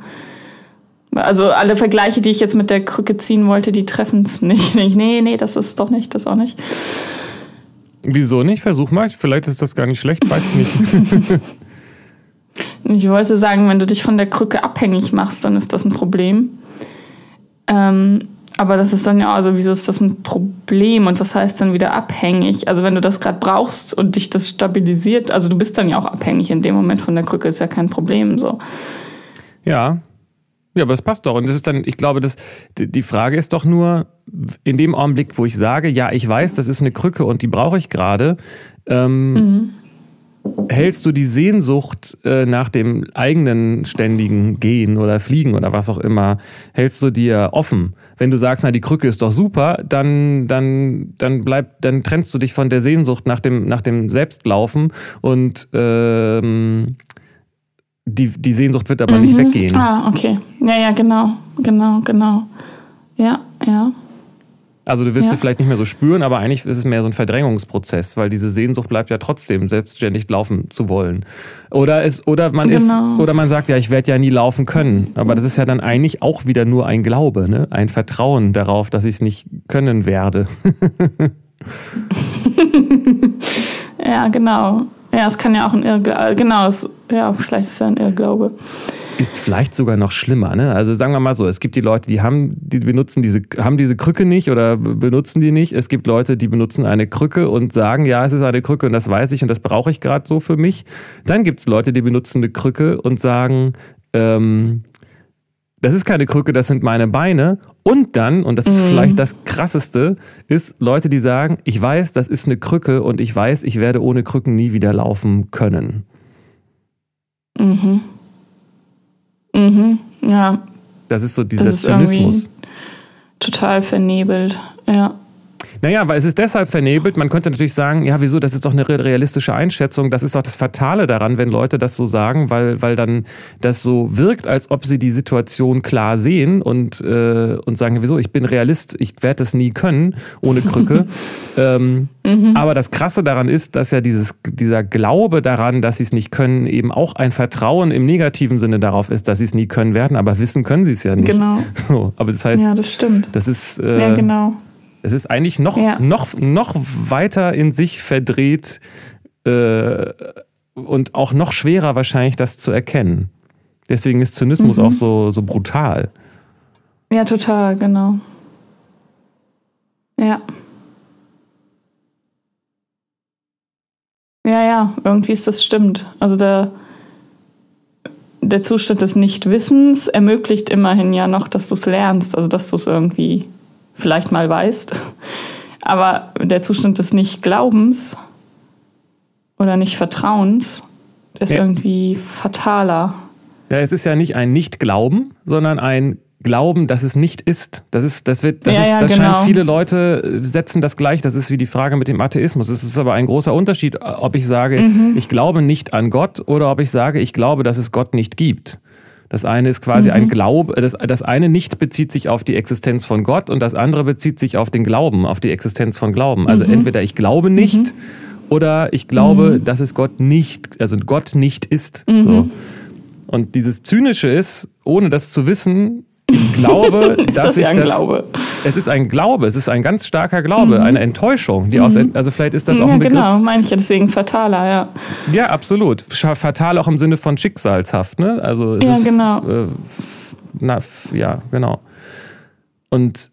Also alle Vergleiche, die ich jetzt mit der Krücke ziehen wollte, die treffen es nicht. Nee, nee, das ist doch nicht, das auch nicht. Wieso nicht? Versuch mal, vielleicht ist das gar nicht schlecht, weiß ich nicht. ich wollte sagen, wenn du dich von der Krücke abhängig machst, dann ist das ein Problem. Ähm, aber das ist dann ja, also wieso ist das ein Problem und was heißt dann wieder abhängig? Also wenn du das gerade brauchst und dich das stabilisiert, also du bist dann ja auch abhängig in dem Moment von der Krücke, ist ja kein Problem so. Ja. Ja, aber es passt doch. Und das ist dann, ich glaube, das, die Frage ist doch nur, in dem Augenblick, wo ich sage, ja, ich weiß, das ist eine Krücke und die brauche ich gerade, ähm, mhm hältst du die Sehnsucht äh, nach dem eigenen ständigen Gehen oder Fliegen oder was auch immer, hältst du dir offen? Wenn du sagst, na, die Krücke ist doch super, dann, dann, dann bleib, dann trennst du dich von der Sehnsucht nach dem, nach dem Selbstlaufen und ähm, die, die Sehnsucht wird aber mhm. nicht weggehen. Ah, okay. Ja, ja, genau, genau, genau. Ja, ja. Also du wirst ja. sie vielleicht nicht mehr so spüren, aber eigentlich ist es mehr so ein Verdrängungsprozess, weil diese Sehnsucht bleibt ja trotzdem, selbstständig laufen zu wollen. Oder es, oder man genau. ist, oder man sagt, ja, ich werde ja nie laufen können. Aber das ist ja dann eigentlich auch wieder nur ein Glaube, ne? Ein Vertrauen darauf, dass ich es nicht können werde. ja, genau. Ja, es kann ja auch ein Irrglaube, genau, es, ja, vielleicht ist es ja ein Irrglaube ist vielleicht sogar noch schlimmer. Ne? Also sagen wir mal so, es gibt die Leute, die haben, die benutzen diese, haben diese Krücke nicht oder benutzen die nicht. Es gibt Leute, die benutzen eine Krücke und sagen, ja, es ist eine Krücke und das weiß ich und das brauche ich gerade so für mich. Dann gibt es Leute, die benutzen eine Krücke und sagen, ähm, das ist keine Krücke, das sind meine Beine. Und dann, und das ist mhm. vielleicht das Krasseste, ist Leute, die sagen, ich weiß, das ist eine Krücke und ich weiß, ich werde ohne Krücken nie wieder laufen können. Mhm. Mhm, ja. Das ist so dieser das ist Zynismus. Total vernebelt, ja. Naja, weil es ist deshalb vernebelt. Man könnte natürlich sagen, ja, wieso, das ist doch eine realistische Einschätzung. Das ist doch das Fatale daran, wenn Leute das so sagen, weil, weil dann das so wirkt, als ob sie die Situation klar sehen und, äh, und sagen, wieso, ich bin Realist, ich werde das nie können, ohne Krücke. ähm, mhm. Aber das Krasse daran ist, dass ja dieses, dieser Glaube daran, dass sie es nicht können, eben auch ein Vertrauen im negativen Sinne darauf ist, dass sie es nie können werden, aber wissen können sie es ja nicht. Genau. So, aber das heißt, ja, das stimmt. Das ist. Äh, ja, genau es ist eigentlich noch, ja. noch, noch weiter in sich verdreht äh, und auch noch schwerer wahrscheinlich, das zu erkennen. Deswegen ist Zynismus mhm. auch so, so brutal. Ja, total, genau. Ja. Ja, ja, irgendwie ist das stimmt. Also der, der Zustand des Nichtwissens ermöglicht immerhin ja noch, dass du es lernst, also dass du es irgendwie vielleicht mal weißt. Aber der Zustand des Nicht-Glaubens oder Nicht-Vertrauens ist ja. irgendwie fataler. Ja, es ist ja nicht ein Nicht-Glauben, sondern ein Glauben, dass es nicht ist. Das ist, das wird, das, ja, ist, ja, das genau. scheint viele Leute setzen das gleich. Das ist wie die Frage mit dem Atheismus. Es ist aber ein großer Unterschied, ob ich sage, mhm. ich glaube nicht an Gott oder ob ich sage, ich glaube, dass es Gott nicht gibt. Das eine ist quasi mhm. ein Glaube, das, das eine nicht bezieht sich auf die Existenz von Gott und das andere bezieht sich auf den Glauben, auf die Existenz von Glauben. Also mhm. entweder ich glaube nicht mhm. oder ich glaube, mhm. dass es Gott nicht, also Gott nicht ist. So. Mhm. Und dieses Zynische ist, ohne das zu wissen, glaube, ist dass das ich ein das, Glaube? Es ist ein Glaube, es ist ein ganz starker Glaube, mhm. eine Enttäuschung, die mhm. aus, also vielleicht ist das auch ja, ein Begriff. Genau, meine ich ja deswegen fataler, ja. Ja, absolut. Fatal auch im Sinne von schicksalshaft, ne? Also es ja, ist, genau. Äh, na, ja, genau. Und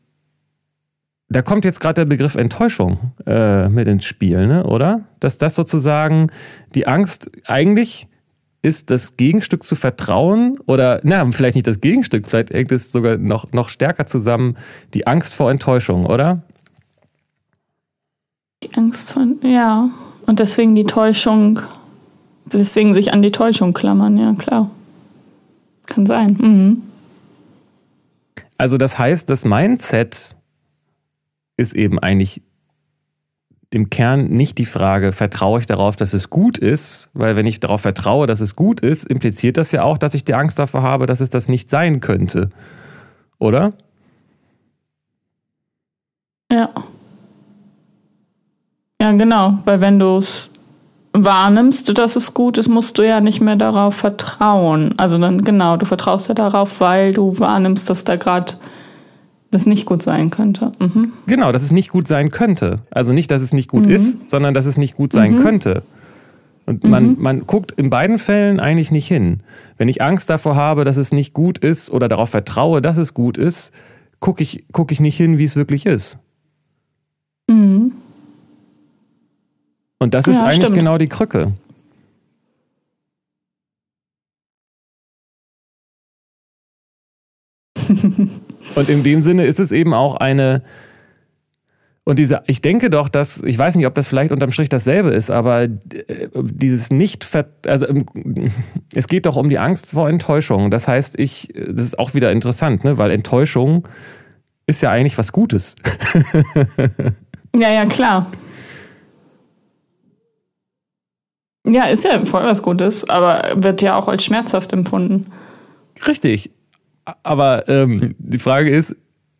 da kommt jetzt gerade der Begriff Enttäuschung äh, mit ins Spiel, ne? oder? Dass das sozusagen die Angst eigentlich ist das Gegenstück zu Vertrauen oder, na, vielleicht nicht das Gegenstück, vielleicht hängt es sogar noch, noch stärker zusammen, die Angst vor Enttäuschung, oder? Die Angst vor, ja. Und deswegen die Täuschung, deswegen sich an die Täuschung klammern, ja, klar. Kann sein. Mhm. Also das heißt, das Mindset ist eben eigentlich im Kern nicht die Frage, vertraue ich darauf, dass es gut ist, weil wenn ich darauf vertraue, dass es gut ist, impliziert das ja auch, dass ich die Angst davor habe, dass es das nicht sein könnte. Oder? Ja. Ja, genau, weil wenn du es wahrnimmst, dass es gut ist, musst du ja nicht mehr darauf vertrauen. Also dann genau, du vertraust ja darauf, weil du wahrnimmst, dass da gerade das nicht gut sein könnte. Mhm. Genau, dass es nicht gut sein könnte. Also nicht, dass es nicht gut mhm. ist, sondern dass es nicht gut sein mhm. könnte. Und man, mhm. man guckt in beiden Fällen eigentlich nicht hin. Wenn ich Angst davor habe, dass es nicht gut ist oder darauf vertraue, dass es gut ist, gucke ich, guck ich nicht hin, wie es wirklich ist. Mhm. Und das ja, ist eigentlich stimmt. genau die Krücke. Und in dem Sinne ist es eben auch eine. Und diese, ich denke doch, dass, ich weiß nicht, ob das vielleicht unterm Strich dasselbe ist, aber äh, dieses nicht, also es geht doch um die Angst vor Enttäuschung. Das heißt, ich, das ist auch wieder interessant, ne? weil Enttäuschung ist ja eigentlich was Gutes. ja, ja, klar. Ja, ist ja voll was Gutes, aber wird ja auch als schmerzhaft empfunden. Richtig. Aber ähm, die Frage ist,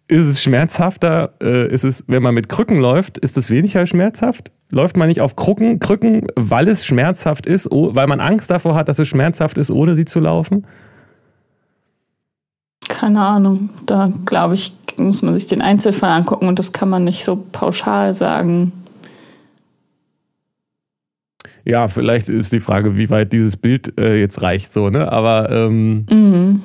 ist es schmerzhafter? Äh, ist es, wenn man mit Krücken läuft, ist es weniger schmerzhaft? Läuft man nicht auf Krücken, Krücken, weil es schmerzhaft ist, weil man Angst davor hat, dass es schmerzhaft ist, ohne sie zu laufen? Keine Ahnung. Da glaube ich, muss man sich den Einzelfall angucken und das kann man nicht so pauschal sagen. Ja, vielleicht ist die Frage, wie weit dieses Bild äh, jetzt reicht, so, ne? Aber ähm, mhm.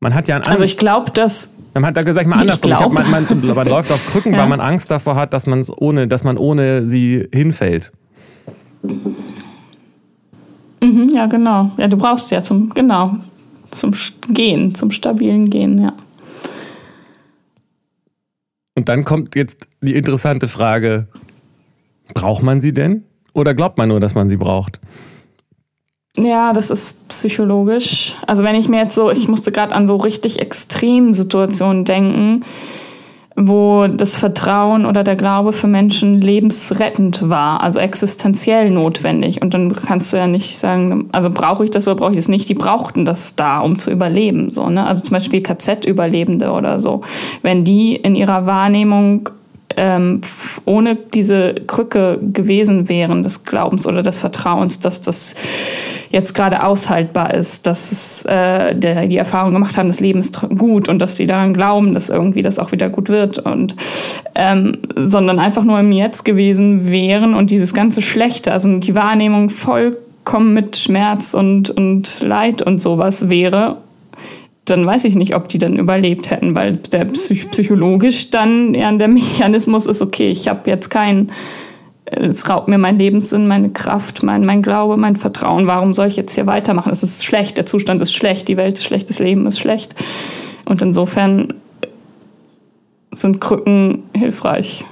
Man hat ja ein Also ich glaube, dass. Man hat da gesagt, mal andersrum. Glaub, man, man, man, läuft auf Krücken, ja. weil man Angst davor hat, dass, man's ohne, dass man ohne sie hinfällt. Mhm, ja, genau. Ja, du brauchst ja zum, genau, zum Gehen, zum stabilen Gehen, ja. Und dann kommt jetzt die interessante Frage: Braucht man sie denn? Oder glaubt man nur, dass man sie braucht? Ja, das ist psychologisch. Also wenn ich mir jetzt so, ich musste gerade an so richtig Extremsituationen denken, wo das Vertrauen oder der Glaube für Menschen lebensrettend war, also existenziell notwendig. Und dann kannst du ja nicht sagen, also brauche ich das oder brauche ich das nicht. Die brauchten das da, um zu überleben. So, ne? Also zum Beispiel KZ-Überlebende oder so. Wenn die in ihrer Wahrnehmung ähm, ohne diese Krücke gewesen wären des Glaubens oder des Vertrauens, dass das jetzt gerade aushaltbar ist, dass es, äh, der, die Erfahrung gemacht haben, das Leben ist gut und dass die daran glauben, dass irgendwie das auch wieder gut wird und ähm, sondern einfach nur im Jetzt gewesen wären und dieses ganze Schlechte, also die Wahrnehmung vollkommen mit Schmerz und, und Leid und sowas wäre dann weiß ich nicht, ob die dann überlebt hätten, weil der psych psychologisch dann ja der Mechanismus ist, okay, ich habe jetzt keinen, es raubt mir mein Lebenssinn, meine Kraft, mein, mein Glaube, mein Vertrauen. Warum soll ich jetzt hier weitermachen? Es ist schlecht, der Zustand ist schlecht, die Welt ist schlecht, das Leben ist schlecht. Und insofern sind Krücken hilfreich.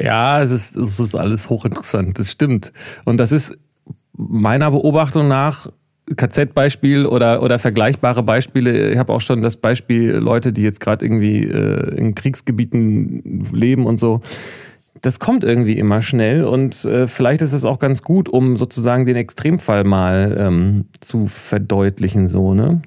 Ja, es ist, es ist alles hochinteressant, das stimmt. Und das ist meiner Beobachtung nach KZ-Beispiel oder, oder vergleichbare Beispiele. Ich habe auch schon das Beispiel Leute, die jetzt gerade irgendwie äh, in Kriegsgebieten leben und so. Das kommt irgendwie immer schnell und äh, vielleicht ist es auch ganz gut, um sozusagen den Extremfall mal ähm, zu verdeutlichen, so, ne?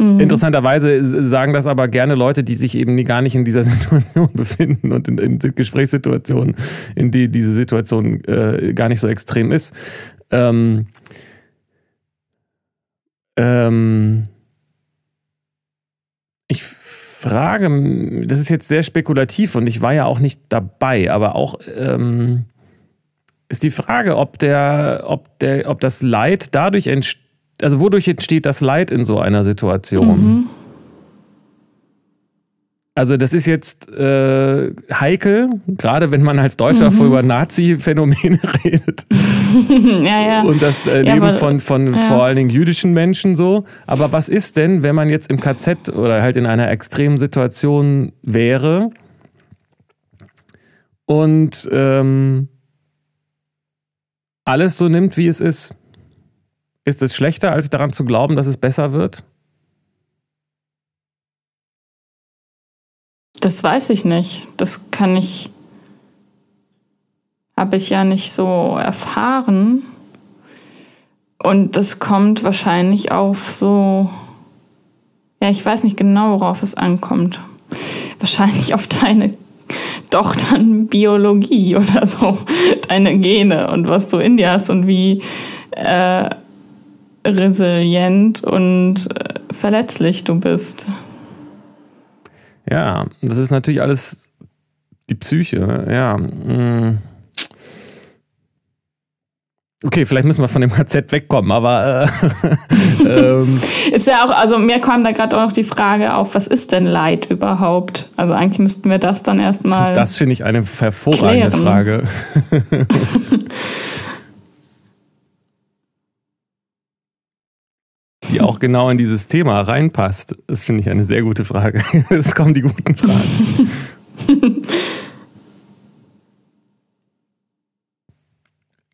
Mhm. Interessanterweise sagen das aber gerne Leute, die sich eben gar nicht in dieser Situation befinden und in, in Gesprächssituationen, in die diese Situation äh, gar nicht so extrem ist. Ähm, ähm, ich frage, das ist jetzt sehr spekulativ und ich war ja auch nicht dabei, aber auch ähm, ist die Frage, ob der, ob der, ob das Leid dadurch entsteht, also wodurch entsteht das Leid in so einer Situation? Mhm. Also das ist jetzt äh, heikel, gerade wenn man als Deutscher mhm. über Nazi-Phänomene redet. ja, ja. Und das äh, Leben aber, von, von ja. vor allen Dingen jüdischen Menschen so. Aber was ist denn, wenn man jetzt im KZ oder halt in einer extremen Situation wäre und ähm, alles so nimmt, wie es ist? Ist es schlechter, als daran zu glauben, dass es besser wird? Das weiß ich nicht. Das kann ich, habe ich ja nicht so erfahren. Und das kommt wahrscheinlich auf so, ja, ich weiß nicht genau, worauf es ankommt. Wahrscheinlich auf deine, doch dann Biologie oder so, deine Gene und was du in dir hast und wie äh, resilient und äh, verletzlich du bist. Ja, das ist natürlich alles die Psyche. Ja. Mm. Okay, vielleicht müssen wir von dem KZ wegkommen, aber äh, ähm. ist ja auch, also mir kam da gerade auch noch die Frage auf, was ist denn Leid überhaupt? Also eigentlich müssten wir das dann erstmal. Das finde ich eine hervorragende klären. Frage. die auch genau in dieses Thema reinpasst? Das finde ich eine sehr gute Frage. Jetzt kommen die guten Fragen.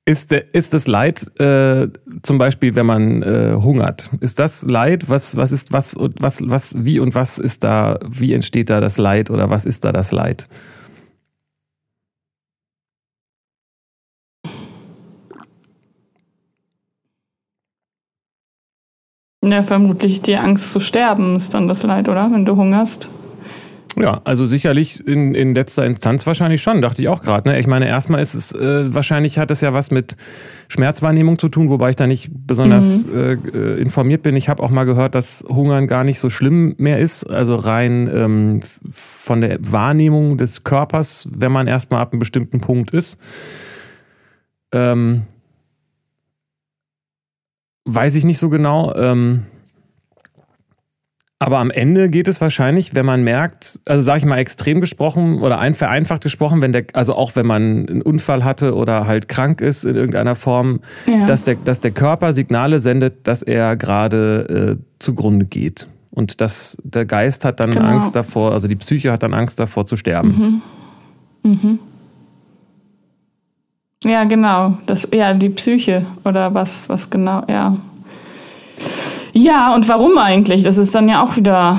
Ist, ist das Leid äh, zum Beispiel, wenn man äh, hungert? Ist das Leid? Was, was ist was was was wie und was ist da? Wie entsteht da das Leid oder was ist da das Leid? Ja, vermutlich die Angst zu sterben ist dann das Leid, oder? Wenn du hungerst. Ja, also sicherlich in, in letzter Instanz wahrscheinlich schon, dachte ich auch gerade. Ne? Ich meine, erstmal ist es, äh, wahrscheinlich hat es ja was mit Schmerzwahrnehmung zu tun, wobei ich da nicht besonders mhm. äh, informiert bin. Ich habe auch mal gehört, dass Hungern gar nicht so schlimm mehr ist. Also rein ähm, von der Wahrnehmung des Körpers, wenn man erstmal ab einem bestimmten Punkt ist. Ähm, Weiß ich nicht so genau. Ähm, aber am Ende geht es wahrscheinlich, wenn man merkt, also sage ich mal extrem gesprochen oder ein vereinfacht gesprochen, wenn der, also auch wenn man einen Unfall hatte oder halt krank ist in irgendeiner Form, ja. dass, der, dass der Körper Signale sendet, dass er gerade äh, zugrunde geht. Und dass der Geist hat dann genau. Angst davor, also die Psyche hat dann Angst davor zu sterben. Mhm. Mhm. Ja, genau. Das, ja, die Psyche oder was, was genau, ja. Ja, und warum eigentlich? Das ist dann ja auch wieder.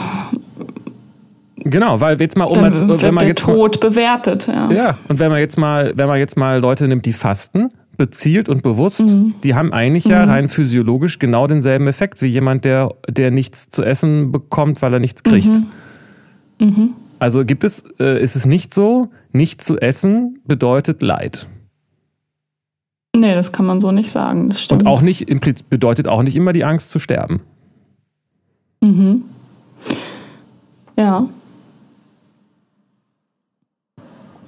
Genau, weil jetzt mal um als, wird wenn man der jetzt Tod mal, bewertet. Ja. ja, und wenn man jetzt mal, wenn man jetzt mal Leute nimmt, die fasten, bezielt und bewusst, mhm. die haben eigentlich mhm. ja rein physiologisch genau denselben Effekt wie jemand, der, der nichts zu essen bekommt, weil er nichts kriegt. Mhm. mhm. Also gibt es, äh, ist es nicht so, nicht zu essen bedeutet Leid. Nee, das kann man so nicht sagen. Das stimmt. Und auch nicht, bedeutet auch nicht immer die Angst zu sterben. Mhm. Ja.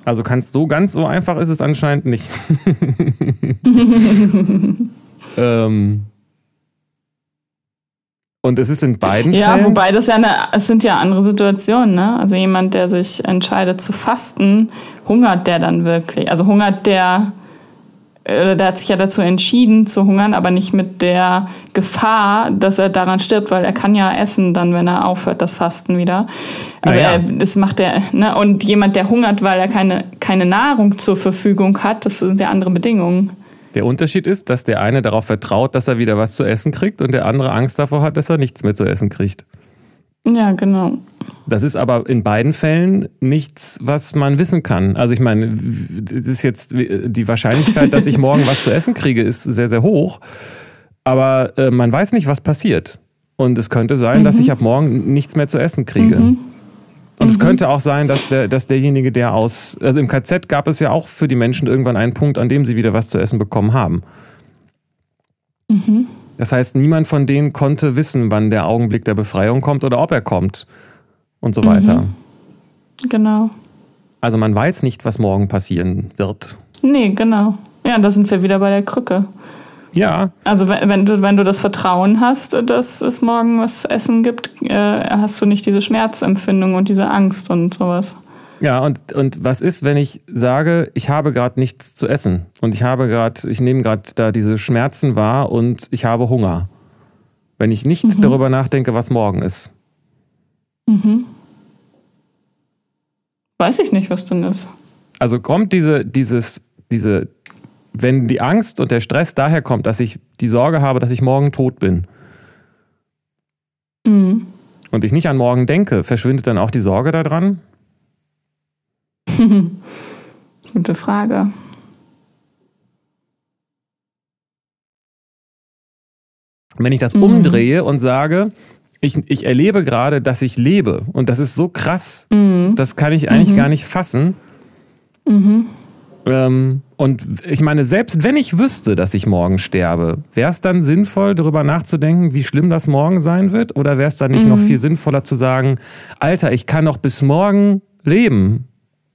Also kannst so ganz so einfach ist es anscheinend nicht. ähm, und es ist in beiden ja, Fällen. Ja, wobei das ja eine, es sind ja andere Situationen, ne? Also jemand, der sich entscheidet zu fasten, hungert der dann wirklich? Also hungert der äh, der hat sich ja dazu entschieden zu hungern, aber nicht mit der Gefahr, dass er daran stirbt, weil er kann ja essen dann, wenn er aufhört, das Fasten wieder. Also naja. er, das macht er, ne? Und jemand, der hungert, weil er keine, keine Nahrung zur Verfügung hat, das sind ja andere Bedingungen. Der Unterschied ist, dass der eine darauf vertraut, dass er wieder was zu essen kriegt und der andere Angst davor hat, dass er nichts mehr zu essen kriegt. Ja, genau. Das ist aber in beiden Fällen nichts, was man wissen kann. Also ich meine, das ist jetzt die Wahrscheinlichkeit, dass ich morgen was zu essen kriege, ist sehr, sehr hoch. Aber äh, man weiß nicht, was passiert. Und es könnte sein, mhm. dass ich ab morgen nichts mehr zu essen kriege. Mhm. Und mhm. es könnte auch sein, dass, der, dass derjenige, der aus. Also im KZ gab es ja auch für die Menschen irgendwann einen Punkt, an dem sie wieder was zu essen bekommen haben. Mhm. Das heißt, niemand von denen konnte wissen, wann der Augenblick der Befreiung kommt oder ob er kommt und so weiter. Mhm. Genau. Also man weiß nicht, was morgen passieren wird. Nee, genau. Ja, da sind wir wieder bei der Krücke. Ja. Also wenn du, wenn du das Vertrauen hast, dass es morgen was zu essen gibt, äh, hast du nicht diese Schmerzempfindung und diese Angst und sowas. Ja, und, und was ist, wenn ich sage, ich habe gerade nichts zu essen und ich habe gerade, ich nehme gerade da diese Schmerzen wahr und ich habe Hunger. Wenn ich nicht mhm. darüber nachdenke, was morgen ist. Mhm. Weiß ich nicht, was dann ist. Also kommt diese, dieses, diese, wenn die Angst und der Stress daher kommt, dass ich die Sorge habe, dass ich morgen tot bin. Mhm. Und ich nicht an morgen denke, verschwindet dann auch die Sorge daran? Gute Frage. Wenn ich das mhm. umdrehe und sage, ich, ich erlebe gerade, dass ich lebe und das ist so krass, mhm. das kann ich eigentlich mhm. gar nicht fassen. Mhm. Ähm, und ich meine, selbst wenn ich wüsste, dass ich morgen sterbe, wäre es dann sinnvoll, darüber nachzudenken, wie schlimm das morgen sein wird? Oder wäre es dann nicht noch mhm. viel sinnvoller zu sagen, Alter, ich kann noch bis morgen leben?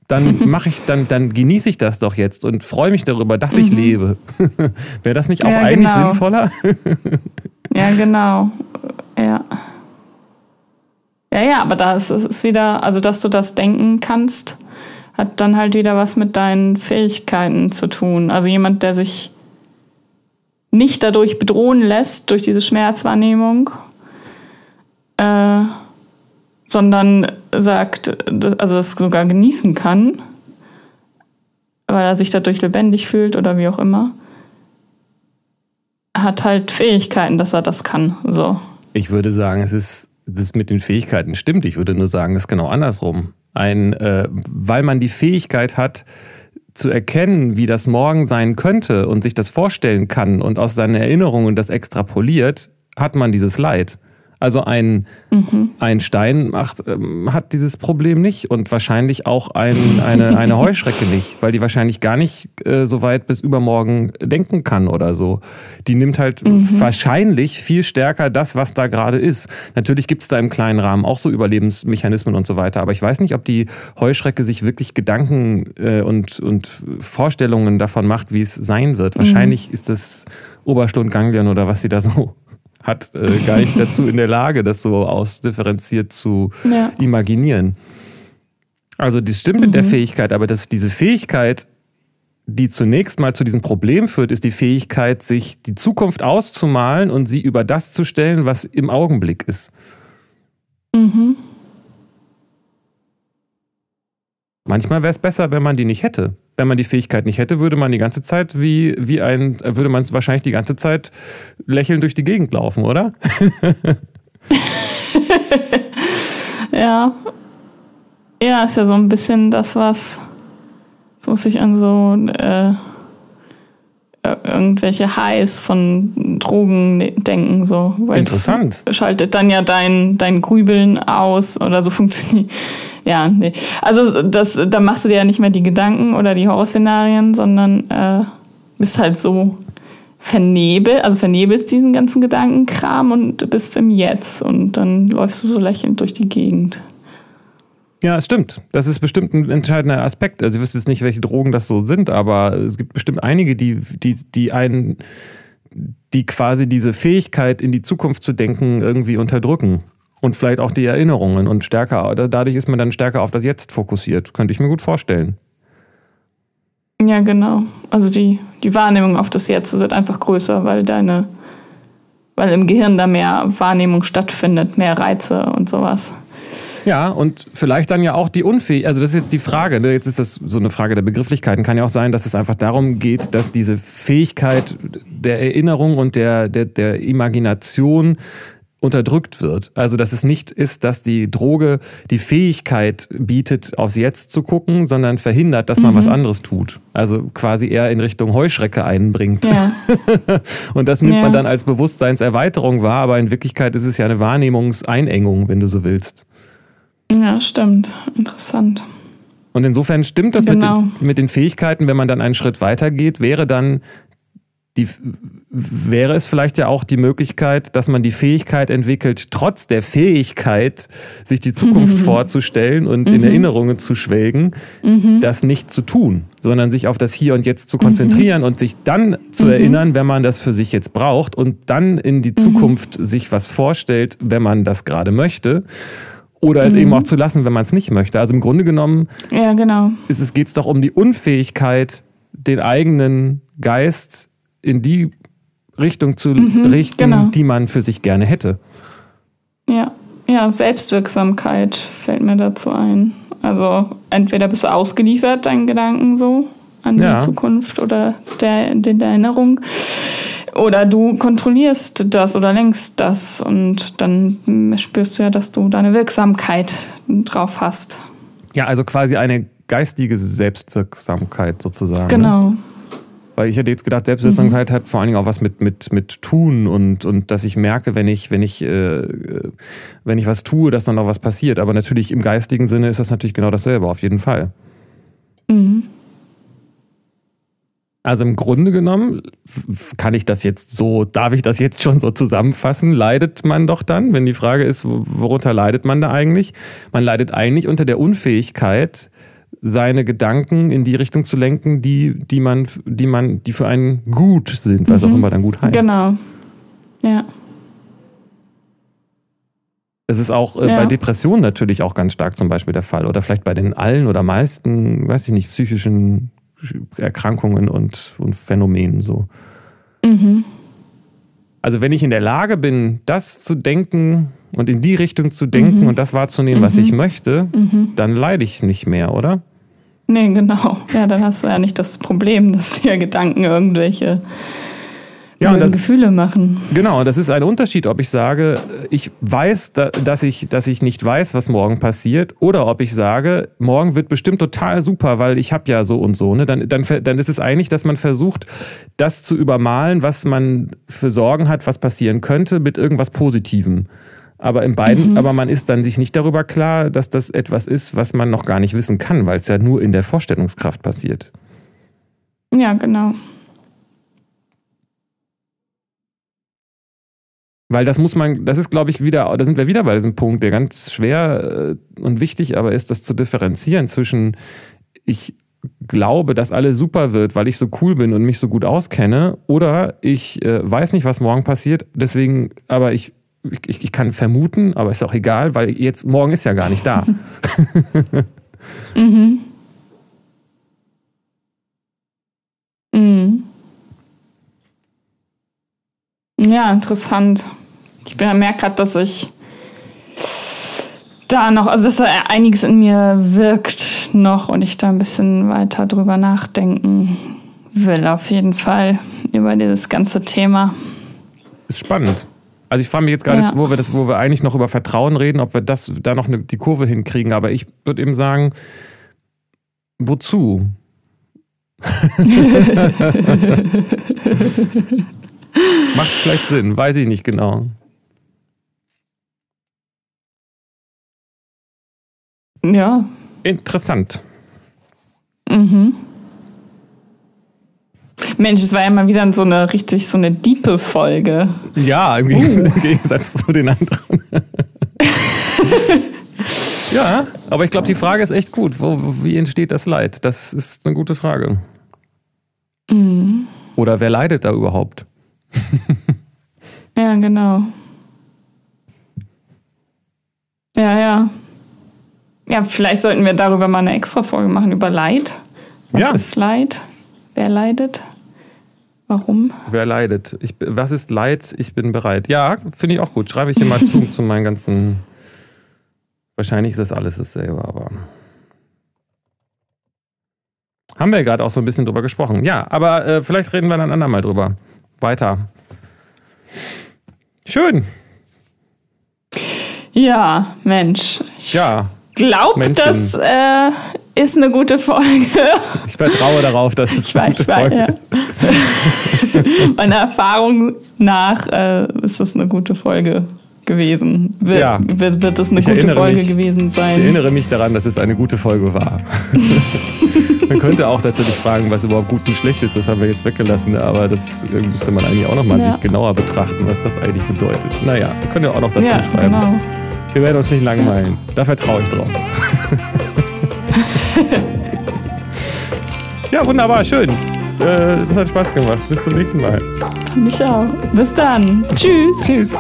Dann mache ich, dann, dann genieße ich das doch jetzt und freue mich darüber, dass ich mhm. lebe. wäre das nicht auch ja, eigentlich genau. sinnvoller? ja, genau. Ja. Ja, ja, aber da ist es wieder, also dass du das denken kannst, hat dann halt wieder was mit deinen Fähigkeiten zu tun. Also jemand, der sich nicht dadurch bedrohen lässt, durch diese Schmerzwahrnehmung, äh, sondern sagt, also es sogar genießen kann, weil er sich dadurch lebendig fühlt oder wie auch immer, hat halt Fähigkeiten, dass er das kann. So. Ich würde sagen, es ist, das mit den Fähigkeiten stimmt. Ich würde nur sagen, es ist genau andersrum ein, äh, weil man die Fähigkeit hat, zu erkennen, wie das morgen sein könnte und sich das vorstellen kann und aus seinen Erinnerungen das extrapoliert, hat man dieses Leid. Also ein, mhm. ein Stein macht, ähm, hat dieses Problem nicht und wahrscheinlich auch ein, eine, eine Heuschrecke nicht, weil die wahrscheinlich gar nicht äh, so weit bis übermorgen denken kann oder so. Die nimmt halt mhm. wahrscheinlich viel stärker das, was da gerade ist. Natürlich gibt es da im kleinen Rahmen auch so Überlebensmechanismen und so weiter, aber ich weiß nicht, ob die Heuschrecke sich wirklich Gedanken äh, und, und Vorstellungen davon macht, wie es sein wird. Wahrscheinlich mhm. ist das Oberschlundganglion oder was sie da so hat äh, gar nicht dazu in der Lage, das so ausdifferenziert zu ja. imaginieren. Also das stimmt mhm. mit der mhm. Fähigkeit, aber dass diese Fähigkeit, die zunächst mal zu diesem Problem führt, ist die Fähigkeit, sich die Zukunft auszumalen und sie über das zu stellen, was im Augenblick ist. Mhm. Manchmal wäre es besser, wenn man die nicht hätte wenn man die Fähigkeit nicht hätte, würde man die ganze Zeit wie, wie ein, würde man wahrscheinlich die ganze Zeit lächelnd durch die Gegend laufen, oder? ja. Ja, ist ja so ein bisschen das, was so muss ich an so äh, irgendwelche Highs von Drogen ne, denken, so. Weil Interessant. schaltet dann ja dein, dein Grübeln aus oder so funktioniert. Ja, nee. Also das, da machst du dir ja nicht mehr die Gedanken oder die Horrorszenarien, sondern äh, bist halt so vernebelt, also vernebelst diesen ganzen Gedankenkram und bist im Jetzt und dann läufst du so lächelnd durch die Gegend. Ja, es stimmt. Das ist bestimmt ein entscheidender Aspekt. Also ich wüsste jetzt nicht, welche Drogen das so sind, aber es gibt bestimmt einige, die, die, die einen, die quasi diese Fähigkeit, in die Zukunft zu denken, irgendwie unterdrücken. Und vielleicht auch die Erinnerungen und stärker, dadurch ist man dann stärker auf das Jetzt fokussiert. Könnte ich mir gut vorstellen. Ja, genau. Also die, die Wahrnehmung auf das Jetzt wird einfach größer, weil deine, weil im Gehirn da mehr Wahrnehmung stattfindet, mehr Reize und sowas. Ja, und vielleicht dann ja auch die Unfähigkeit, also das ist jetzt die Frage, ne? jetzt ist das so eine Frage der Begrifflichkeiten, kann ja auch sein, dass es einfach darum geht, dass diese Fähigkeit der Erinnerung und der, der, der Imagination unterdrückt wird. Also dass es nicht ist, dass die Droge die Fähigkeit bietet, aufs Jetzt zu gucken, sondern verhindert, dass man mhm. was anderes tut. Also quasi eher in Richtung Heuschrecke einbringt. Ja. und das nimmt ja. man dann als Bewusstseinserweiterung wahr, aber in Wirklichkeit ist es ja eine Wahrnehmungseinengung, wenn du so willst. Ja, stimmt. Interessant. Und insofern stimmt das genau. mit, den, mit den Fähigkeiten, wenn man dann einen Schritt weiter geht, wäre dann die wäre es vielleicht ja auch die Möglichkeit, dass man die Fähigkeit entwickelt, trotz der Fähigkeit, sich die Zukunft mhm. vorzustellen und mhm. in Erinnerungen zu schwelgen, mhm. das nicht zu tun, sondern sich auf das Hier und Jetzt zu konzentrieren mhm. und sich dann zu mhm. erinnern, wenn man das für sich jetzt braucht und dann in die mhm. Zukunft sich was vorstellt, wenn man das gerade möchte. Oder es eben auch zu lassen, wenn man es nicht möchte. Also im Grunde genommen ja, genau. geht es doch um die Unfähigkeit, den eigenen Geist in die Richtung zu mhm, richten, genau. die man für sich gerne hätte. Ja, ja, Selbstwirksamkeit fällt mir dazu ein. Also entweder bist du ausgeliefert, deinen Gedanken so an ja. die Zukunft oder der, der, der Erinnerung. Oder du kontrollierst das oder lenkst das und dann spürst du ja, dass du deine Wirksamkeit drauf hast. Ja, also quasi eine geistige Selbstwirksamkeit sozusagen. Genau. Ne? Weil ich hätte jetzt gedacht, Selbstwirksamkeit mhm. hat vor allen Dingen auch was mit, mit, mit Tun und, und dass ich merke, wenn ich, wenn ich, äh, wenn ich was tue, dass dann auch was passiert. Aber natürlich im geistigen Sinne ist das natürlich genau dasselbe, auf jeden Fall. Mhm. Also im Grunde genommen kann ich das jetzt so, darf ich das jetzt schon so zusammenfassen? Leidet man doch dann, wenn die Frage ist, worunter leidet man da eigentlich? Man leidet eigentlich unter der Unfähigkeit, seine Gedanken in die Richtung zu lenken, die, die man, die man, die für einen gut sind, was mhm. auch immer dann gut heißt. Genau. Ja. Es ist auch äh, ja. bei Depressionen natürlich auch ganz stark zum Beispiel der Fall. Oder vielleicht bei den allen oder meisten, weiß ich nicht, psychischen Erkrankungen und, und Phänomenen so. Mhm. Also wenn ich in der Lage bin, das zu denken und in die Richtung zu denken mhm. und das wahrzunehmen, was ich mhm. möchte, mhm. dann leide ich nicht mehr, oder? Nee, genau. Ja, dann hast du ja nicht das Problem, dass dir Gedanken irgendwelche ja, das, Gefühle machen. Genau, das ist ein Unterschied, ob ich sage, ich weiß, dass ich, dass ich nicht weiß, was morgen passiert, oder ob ich sage, morgen wird bestimmt total super, weil ich habe ja so und so. Ne? Dann, dann, dann ist es eigentlich, dass man versucht, das zu übermalen, was man für Sorgen hat, was passieren könnte, mit irgendwas Positivem. Aber in beiden, mhm. aber man ist dann sich nicht darüber klar, dass das etwas ist, was man noch gar nicht wissen kann, weil es ja nur in der Vorstellungskraft passiert. Ja, genau. Weil das muss man, das ist, glaube ich, wieder, da sind wir wieder bei diesem Punkt, der ganz schwer äh, und wichtig aber ist, das zu differenzieren zwischen, ich glaube, dass alles super wird, weil ich so cool bin und mich so gut auskenne, oder ich äh, weiß nicht, was morgen passiert, deswegen, aber ich ich, ich kann vermuten, aber ist auch egal, weil jetzt morgen ist ja gar nicht da. mhm. Mhm. Ja, interessant. Ich merke gerade, dass ich da noch, also dass da einiges in mir wirkt noch und ich da ein bisschen weiter drüber nachdenken will, auf jeden Fall, über dieses ganze Thema. Ist spannend. Also ich frage mich jetzt gerade, ja. wo wir das, wo wir eigentlich noch über Vertrauen reden, ob wir das da noch eine, die Kurve hinkriegen. Aber ich würde eben sagen, wozu? Macht vielleicht Sinn, weiß ich nicht genau. Ja. Interessant. Mhm. Mensch, es war ja mal wieder so eine richtig so eine diepe Folge. Ja, im, uh. Gegensatz zu den anderen. ja, aber ich glaube, die Frage ist echt gut. Wo, wie entsteht das Leid? Das ist eine gute Frage. Mhm. Oder wer leidet da überhaupt? ja, genau. Ja, ja. Ja, vielleicht sollten wir darüber mal eine extra Folge machen, über Leid. Was ja. ist Leid? Wer leidet? Warum? Wer leidet? Ich, was ist Leid? Ich bin bereit. Ja, finde ich auch gut. Schreibe ich hier mal zu, zu meinen ganzen. Wahrscheinlich ist das alles dasselbe, aber. Haben wir gerade auch so ein bisschen drüber gesprochen. Ja, aber äh, vielleicht reden wir dann andermal drüber. Weiter. Schön. Ja, Mensch. Ich ja. Glaube, das äh, ist eine gute Folge. Ich vertraue darauf, dass es eine gute Folge ja. Meiner Erfahrung nach äh, ist das eine gute Folge gewesen. Wird, Ja. wird, wird es eine Ich gute Folge mich. gewesen Ich sein? erinnere mich daran, dass es eine gute Folge war. man könnte auch tatsächlich fragen, was überhaupt gut und schlecht ist. Das haben wir jetzt weggelassen, aber das äh, müsste man eigentlich auch nochmal Ja. sich genauer betrachten, was das eigentlich bedeutet. Naja, wir können ja auch noch dazu ja, schreiben. genau. Wir werden uns nicht langweilen. Da vertraue ich drauf. ja, wunderbar, schön. Äh, das hat Spaß gemacht. Bis zum nächsten Mal. Fand ich auch. Bis dann. Tschüss. Tschüss.